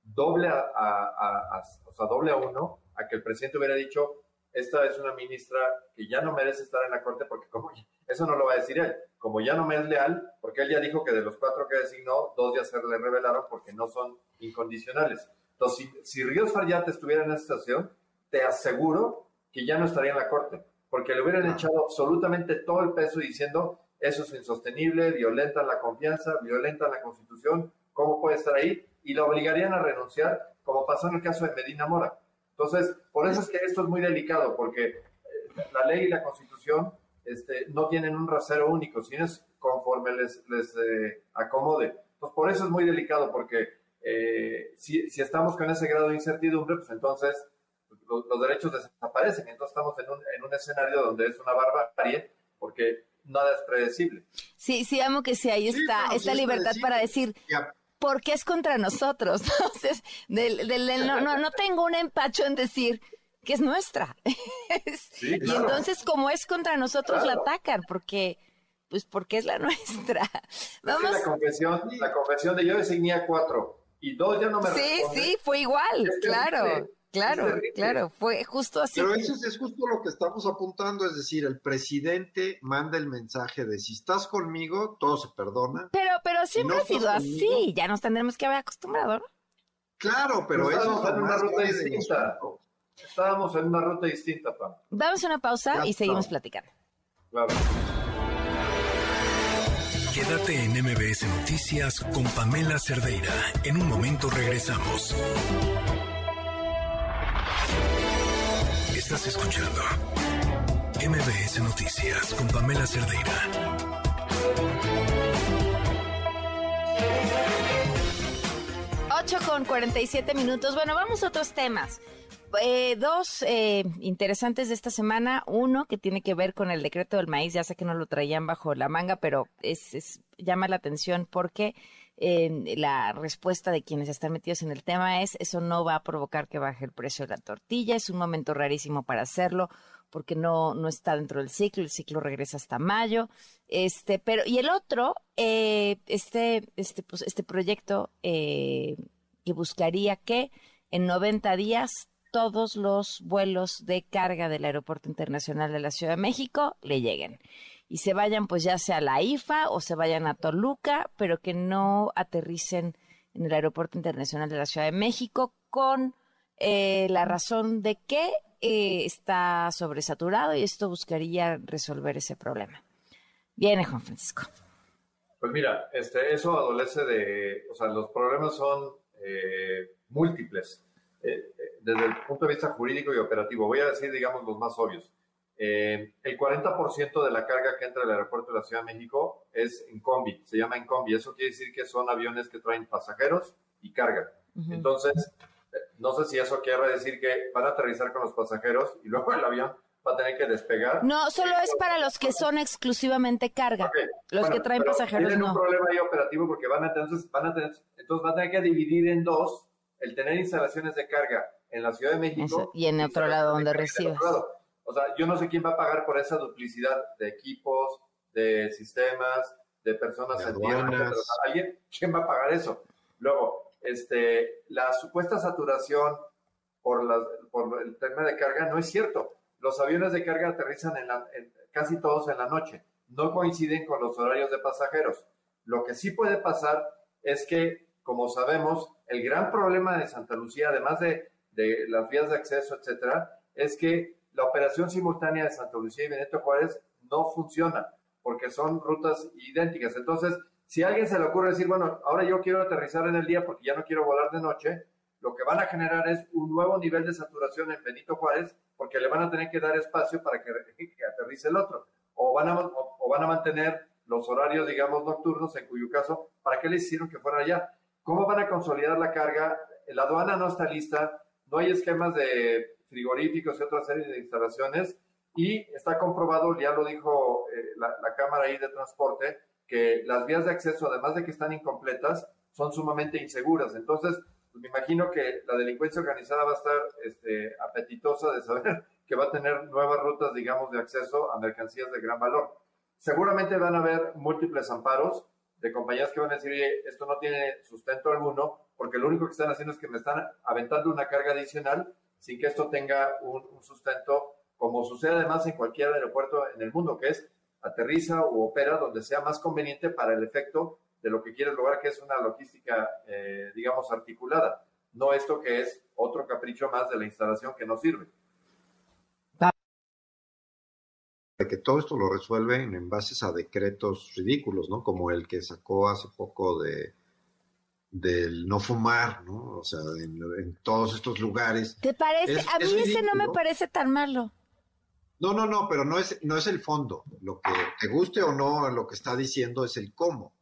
Doble a, a, o sea, doble a uno a que el presidente hubiera dicho, esta es una ministra que ya no merece estar en la corte porque como eso no lo va a decir él, como ya no me es leal, porque él ya dijo que de los cuatro que designó, dos ya se le revelaron porque no son incondicionales. Entonces, si, si Ríos Farjat estuviera en esa situación, te aseguro que ya no estaría en la corte, porque le hubieran echado absolutamente todo el peso diciendo eso es insostenible, violenta la confianza, violenta la constitución, ¿cómo puede estar ahí? Y lo obligarían a renunciar, como pasó en el caso de Medina Mora. Entonces, por eso es que esto es muy delicado, porque eh, la ley y la constitución este, no tienen un rasero único, sino es conforme les, les eh, acomode. Entonces, por eso es muy delicado, porque eh, si, si, estamos con ese grado de incertidumbre, pues entonces los, derechos desaparecen. Entonces estamos en un, en un escenario donde es una barbarie porque nada es predecible. Sí, sí, amo que sí, ahí está, esta libertad para decir, ¿por qué es contra nosotros? (laughs) Entonces, del, del, no, no, no, tengo un empacho en decir que es nuestra. (laughs) Y entonces, como es contra nosotros, la atacan, porque pues porque es la (laughs) nuestra. Vamos. la confesión, la confesión de yo designé cuatro y dos ya no me Sí, sí, fue igual, claro. Claro, claro, fue justo así. Pero eso es, justo lo que estamos apuntando, es decir, el presidente manda el mensaje de si estás conmigo, todo se perdona. Pero, pero siempre ha sido así, ya nos tendremos que haber acostumbrado, ¿no? Claro, pero, eso en una ruta distinta. Estábamos en una ruta distinta, Pam. Damos una pausa y seguimos platicando. Claro. Quédate en MBS Noticias con Pamela Cerdeira. En un momento regresamos. Estás escuchando MBS Noticias con Pamela Cerdeira. 8 con 47 minutos. Bueno, vamos a otros temas. Eh, dos eh, interesantes de esta semana. Uno que tiene que ver con el decreto del maíz. Ya sé que no lo traían bajo la manga, pero es, llama la atención porque eh, la respuesta de quienes están metidos en el tema es eso no va a provocar que baje el precio de la tortilla. Es un momento rarísimo para hacerlo porque no, no está dentro del ciclo, el ciclo regresa hasta mayo. Este, pero, y el otro, este, este, pues, este proyecto que buscaría que en 90 días todos los vuelos de carga del Aeropuerto Internacional de la Ciudad de México le lleguen. Y se vayan pues ya sea a la IFA o se vayan a Toluca, pero que no aterricen en el Aeropuerto Internacional de la Ciudad de México con eh, la razón de que eh, está sobresaturado y esto buscaría resolver ese problema. Viene Juan Francisco. Pues mira, este, eso adolece de, o sea, los problemas son eh, múltiples. Desde el punto de vista jurídico y operativo. Voy a decir, digamos, los más obvios. Eh, el 40% de la carga que entra al aeropuerto de la Ciudad de México es en combi, se llama en combi. Eso quiere decir que son aviones que traen pasajeros y carga. Entonces, eh, no sé si eso quiere decir que van a aterrizar con los pasajeros y luego el avión va a tener que despegar. No, solo es para los que son exclusivamente carga. Los que traen pasajeros tienen no. un problema ahí operativo porque van a, entonces, van a tener, entonces van a tener que dividir en dos el tener instalaciones de carga en la Ciudad de México. y en otro lado donde recibes. O sea, yo no sé quién va a pagar por esa duplicidad de equipos, de sistemas, de personas en ¿Alguien? (laughs) ¿Quién va a pagar eso? Luego, este, la supuesta saturación por, las, por el tema de carga no es cierto. Los aviones de carga aterrizan en, la, casi todos en la noche. No coinciden con los horarios de pasajeros. Lo que sí puede pasar es que, como sabemos, el gran problema de Santa Lucía, además de de las vías de acceso, etcétera, es que la operación simultánea de Santa Lucía y Benito Juárez no funciona porque son rutas idénticas. Entonces, si a alguien se le ocurre decir, bueno, ahora yo quiero aterrizar en el día porque ya no quiero volar de noche, lo que van a generar es un nuevo nivel de saturación en Benito Juárez porque le van a tener que dar espacio para que, (laughs) aterrice el otro. O van, a, o, van a mantener los horarios, digamos, nocturnos, en cuyo caso, ¿para qué les hicieron que fuera allá? ¿Cómo van a consolidar la carga? La aduana no está lista, no hay esquemas de frigoríficos y otra serie de instalaciones y está comprobado, ya lo dijo eh, la, Cámara ahí de Transporte, que las vías de acceso, además de que están incompletas, son sumamente inseguras. Entonces, pues, me imagino que la delincuencia organizada va a estar este, apetitosa de saber (laughs) que va a tener nuevas rutas, digamos, de acceso a mercancías de gran valor. Seguramente van a haber múltiples amparos de compañías que van a decir, oye, esto no tiene sustento alguno, porque lo único que están haciendo es que me están aventando una carga adicional sin que esto tenga un, sustento, como sucede además en cualquier aeropuerto en el mundo, que es aterriza o opera donde sea más conveniente para el efecto de lo que quieres lograr, que es una logística, eh, digamos, articulada. No esto que es otro capricho más de la instalación que no sirve. que todo esto lo resuelven en bases a decretos ridículos, ¿no? Como el que sacó hace poco de del no fumar, ¿no? O sea, en, todos estos lugares. ¿Te parece? a mí ese no me parece tan malo. No, no, no, pero no es, no es el fondo. Lo que te guste o no, lo que está diciendo es el cómo.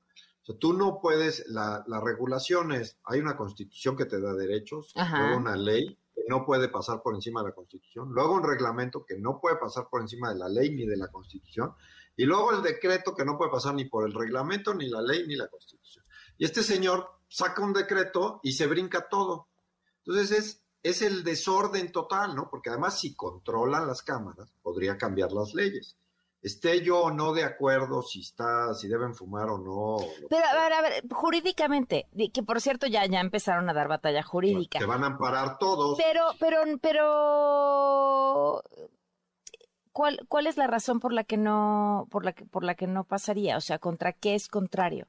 O sea, tú no puedes, la, la regulación es, hay una constitución que te da derechos, luego una ley que no puede pasar por encima de la constitución, luego un reglamento que no puede pasar por encima de la ley ni de la constitución, y luego el decreto que no puede pasar ni por el reglamento, ni la ley, ni la constitución. Y este señor saca un decreto y se brinca todo. Entonces es, es el desorden total, ¿no? Porque además si controlan las cámaras, podría cambiar las leyes. Esté yo o no de acuerdo si está, si deben fumar o no. Pero a ver, a ver, jurídicamente, que por cierto ya, ya empezaron a dar batalla jurídica. Te van a amparar todos. Pero, pero, pero ¿cuál, cuál es la razón por la que no, por la que, por la que no pasaría? O sea, ¿contra qué es contrario?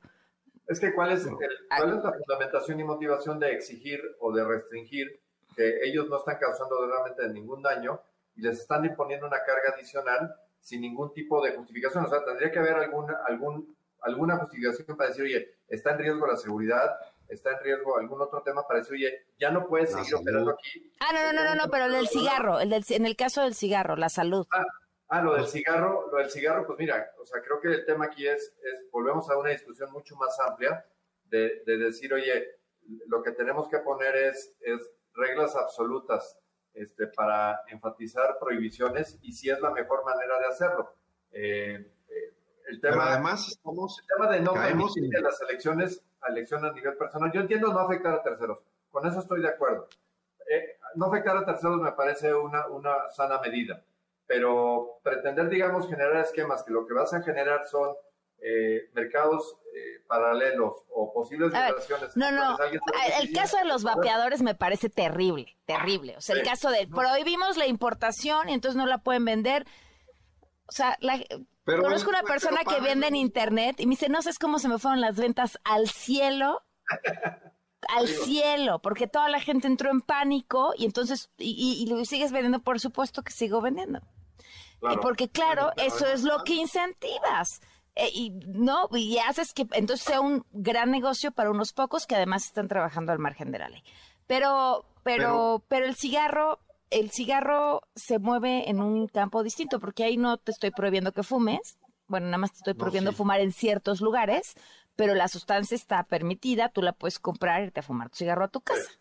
Es que ¿cuál es, ¿cuál es la fundamentación y motivación de exigir o de restringir que ellos no están causando realmente ningún daño y les están imponiendo una carga adicional sin ningún tipo de justificación? O sea, tendría que haber alguna, algún, alguna justificación para decir, oye, está en riesgo la seguridad, está en riesgo algún otro tema para decir, oye, ya no puedes seguir operando aquí. Ah, no, no, no, no, pero el del cigarro, el del, en el caso del cigarro, la salud. Ah, Ah, lo del cigarro, lo del cigarro, pues mira, o sea, creo que el tema aquí es, es volvemos a una discusión mucho más amplia de, de decir, oye, lo que tenemos que poner es, es reglas absolutas este, para enfatizar prohibiciones y si es la mejor manera de hacerlo. Eh, eh, el tema, además estamos, el tema de no permitir las elecciones a elección a nivel personal. Yo entiendo no afectar a terceros, con eso estoy de acuerdo. Eh, no afectar a terceros me parece una, una sana medida, pero pretender, digamos, generar esquemas que lo que vas a generar son mercados paralelos o posibles violaciones. No, no, el caso de los vapeadores me parece terrible, terrible. O sea, el caso de prohibimos la importación y entonces no la pueden vender. O sea, conozco una persona que vende en internet y me dice, no sé cómo se me fueron las ventas al cielo. (laughs) al cielo, porque toda la gente entró en pánico y entonces, y, lo sigues vendiendo, por supuesto que sigo vendiendo. Y porque claro, eso es lo que incentivas. Eh, y no, y haces que entonces sea un gran negocio para unos pocos que además están trabajando al margen de la ley. Pero, pero, pero, el cigarro, el cigarro se mueve en un campo distinto, porque ahí no te estoy prohibiendo que fumes, bueno, nada más te estoy prohibiendo fumar en ciertos lugares, pero la sustancia está permitida, tú la puedes comprar y irte a fumar tu cigarro a tu casa.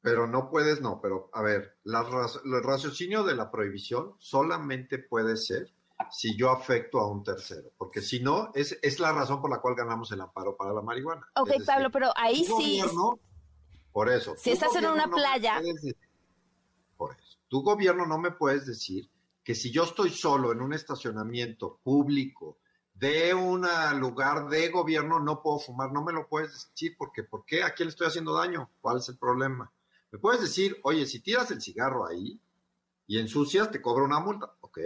Pero no puedes, no, pero a ver, la, el raciocinio de la prohibición solamente puede ser si yo afecto a un tercero, porque si no, es, es la razón por la cual ganamos el amparo para la marihuana. Ok, Pablo, pero ahí sí... por eso. Si estás en una playa... por eso. Tu gobierno no me puedes decir que si yo estoy solo en un estacionamiento público de un lugar de gobierno no puedo fumar, no me lo puedes decir porque ¿por qué? ¿A quién le estoy haciendo daño? ¿Cuál es el problema? Me puedes decir, oye, si tiras el cigarro ahí y ensucias, te cobro una multa. Ok,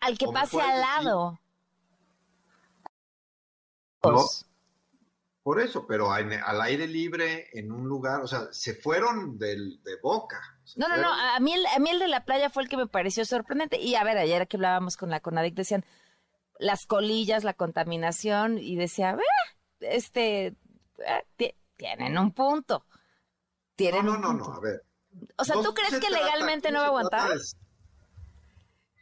al que pase al lado. por eso, pero al aire libre, en un lugar, o sea, se fueron del, de boca. No, no, no, a mí, el, a mí el de la playa fue el que me pareció sorprendente. Y a ver, ayer que hablábamos con la Conadic decían las colillas, la contaminación, y decía, este, eh, tienen un punto. Tienen no, no, no, no, a ver. O sea, ¿tú crees que legalmente no va a aguantar?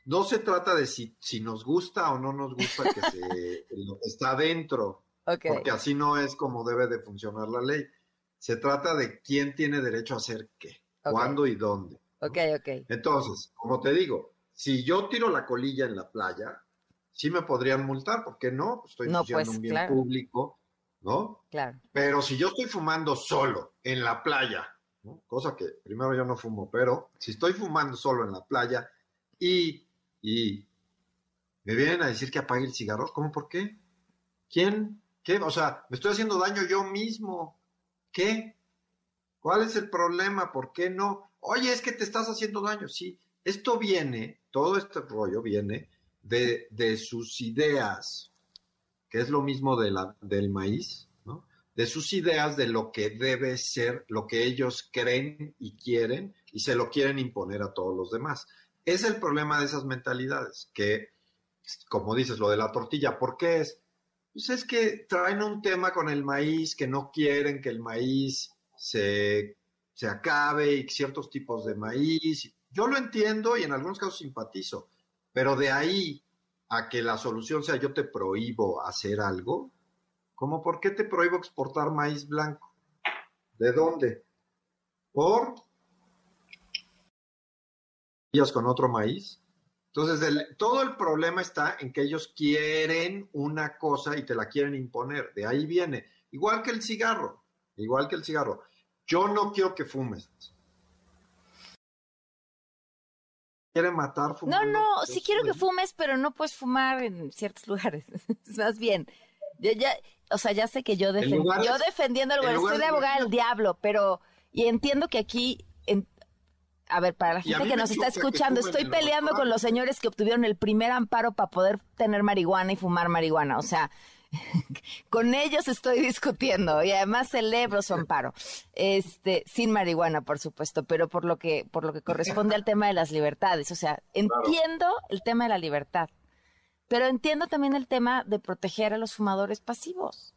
no se trata de si, si nos gusta o no nos gusta que se, (laughs) lo que está dentro, porque así no es como debe de funcionar la ley. Se trata de quién tiene derecho a hacer qué, cuándo y dónde. Ok, ok. Entonces, como te digo, si yo tiro la colilla en la playa, sí me podrían multar, ¿por qué no? Estoy no, pues, un bien público, ¿no? Claro. Pero si yo estoy fumando solo en la playa, cosa que primero yo no fumo, pero si estoy fumando solo en la playa y y me vienen a decir que apague el cigarro. ¿Cómo por qué? ¿Quién? ¿Qué? O sea, me estoy haciendo daño yo mismo. ¿Qué? ¿Cuál es el problema? ¿Por qué no? Oye, es que te estás haciendo daño. Sí, esto viene, todo este rollo viene de, de sus ideas, que es lo mismo de del maíz, ¿no? De sus ideas de lo que debe ser, lo que ellos creen y quieren, y se lo quieren imponer a todos los demás. Es el problema de esas mentalidades, que, como dices, lo de la tortilla, ¿por qué es? Pues es que traen un tema con el maíz, que no quieren que el maíz se, se acabe y ciertos tipos de maíz. Yo lo entiendo y en algunos casos simpatizo, pero de ahí a que la solución sea yo te prohíbo hacer algo, ¿cómo por qué te prohíbo exportar maíz blanco? ¿De dónde? Por con otro maíz. Entonces, todo el problema está en que ellos quieren una cosa y te la quieren imponer. De ahí viene. Igual que el cigarro. Igual que el cigarro. Yo no quiero que fumes. Quiere matar fumando. No, no, sí quiero que fumes, pero no puedes fumar en ciertos (laughs) lugares. Más bien. Ya, o sea, ya sé que yo, yo defendiendo el estoy de abogada del diablo, pero y entiendo que aquí a ver, para la gente que nos está escuchando, estoy peleando con los señores que obtuvieron el primer amparo para poder tener marihuana y fumar marihuana. O sea, (laughs) con ellos estoy discutiendo y además celebro su amparo. Este, sin marihuana, por supuesto, pero por lo que, por lo que corresponde al tema de las libertades. O sea, entiendo el tema de la libertad, pero entiendo también el tema de proteger a los fumadores pasivos.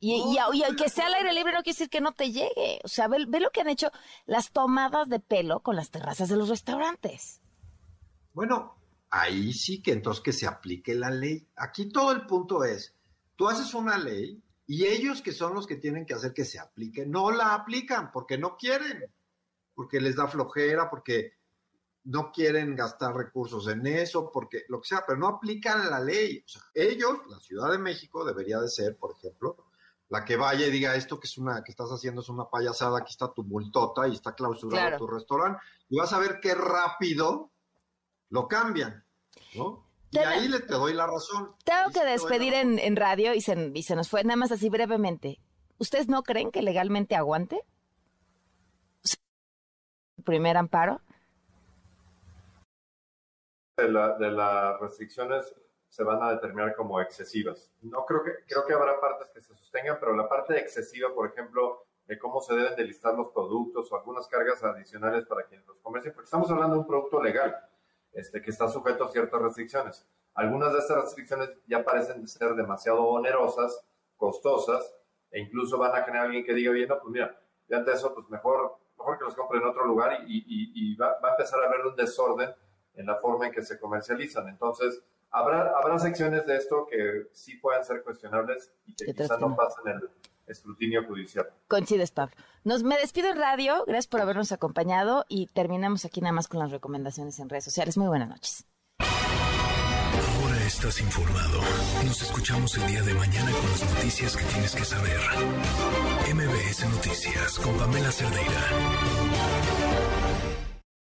Y, y, que sea al aire libre no quiere decir que no te llegue. O sea, ve, lo que han hecho las tomadas de pelo con las terrazas de los restaurantes. Bueno, ahí sí que entonces que se aplique la ley. Aquí todo el punto es, tú haces una ley Y ellos que son los que tienen que hacer que se aplique, no la aplican porque no quieren, porque les da flojera, porque no quieren gastar recursos en eso, porque lo que sea, pero no aplican la ley. O sea, ellos, la Ciudad de México, debería de ser, por ejemplo, la que vaya y diga esto que es una que estás haciendo es una payasada, aquí está tu multota y está clausurado tu restaurante, y vas a ver qué rápido lo cambian, ¿no? Y ahí le te doy la razón. Tengo que despedir en, radio y se, y se nos fue, nada más así brevemente. ¿Ustedes no creen que legalmente aguante? ¿Primer amparo? De, la, de las restricciones se van a determinar como excesivas. No creo que, creo que habrá partes que se sostengan, pero la parte excesiva, por ejemplo, de cómo se deben de listar los productos o algunas cargas adicionales para quienes los comercien, porque estamos hablando de un producto legal este, que está sujeto a ciertas restricciones. Algunas de estas restricciones ya parecen ser demasiado onerosas, costosas, e incluso van a generar alguien que diga, bien, no, pues mira, ya ante eso, pues mejor, mejor que los compre en otro lugar y, y, va, va, a empezar a haber un desorden en la forma en que se comercializan. Entonces, habrá, habrá secciones de esto que sí pueden ser cuestionables y que quizás no pasen el escrutinio judicial. Coincides, Pablo. Nos, me despido en radio, gracias por habernos acompañado y terminamos aquí nada más con las recomendaciones en redes sociales. Muy buenas noches. Ahora estás informado. Nos escuchamos el día de mañana con las noticias que tienes que saber. MBS Noticias con Pamela Cerdeira.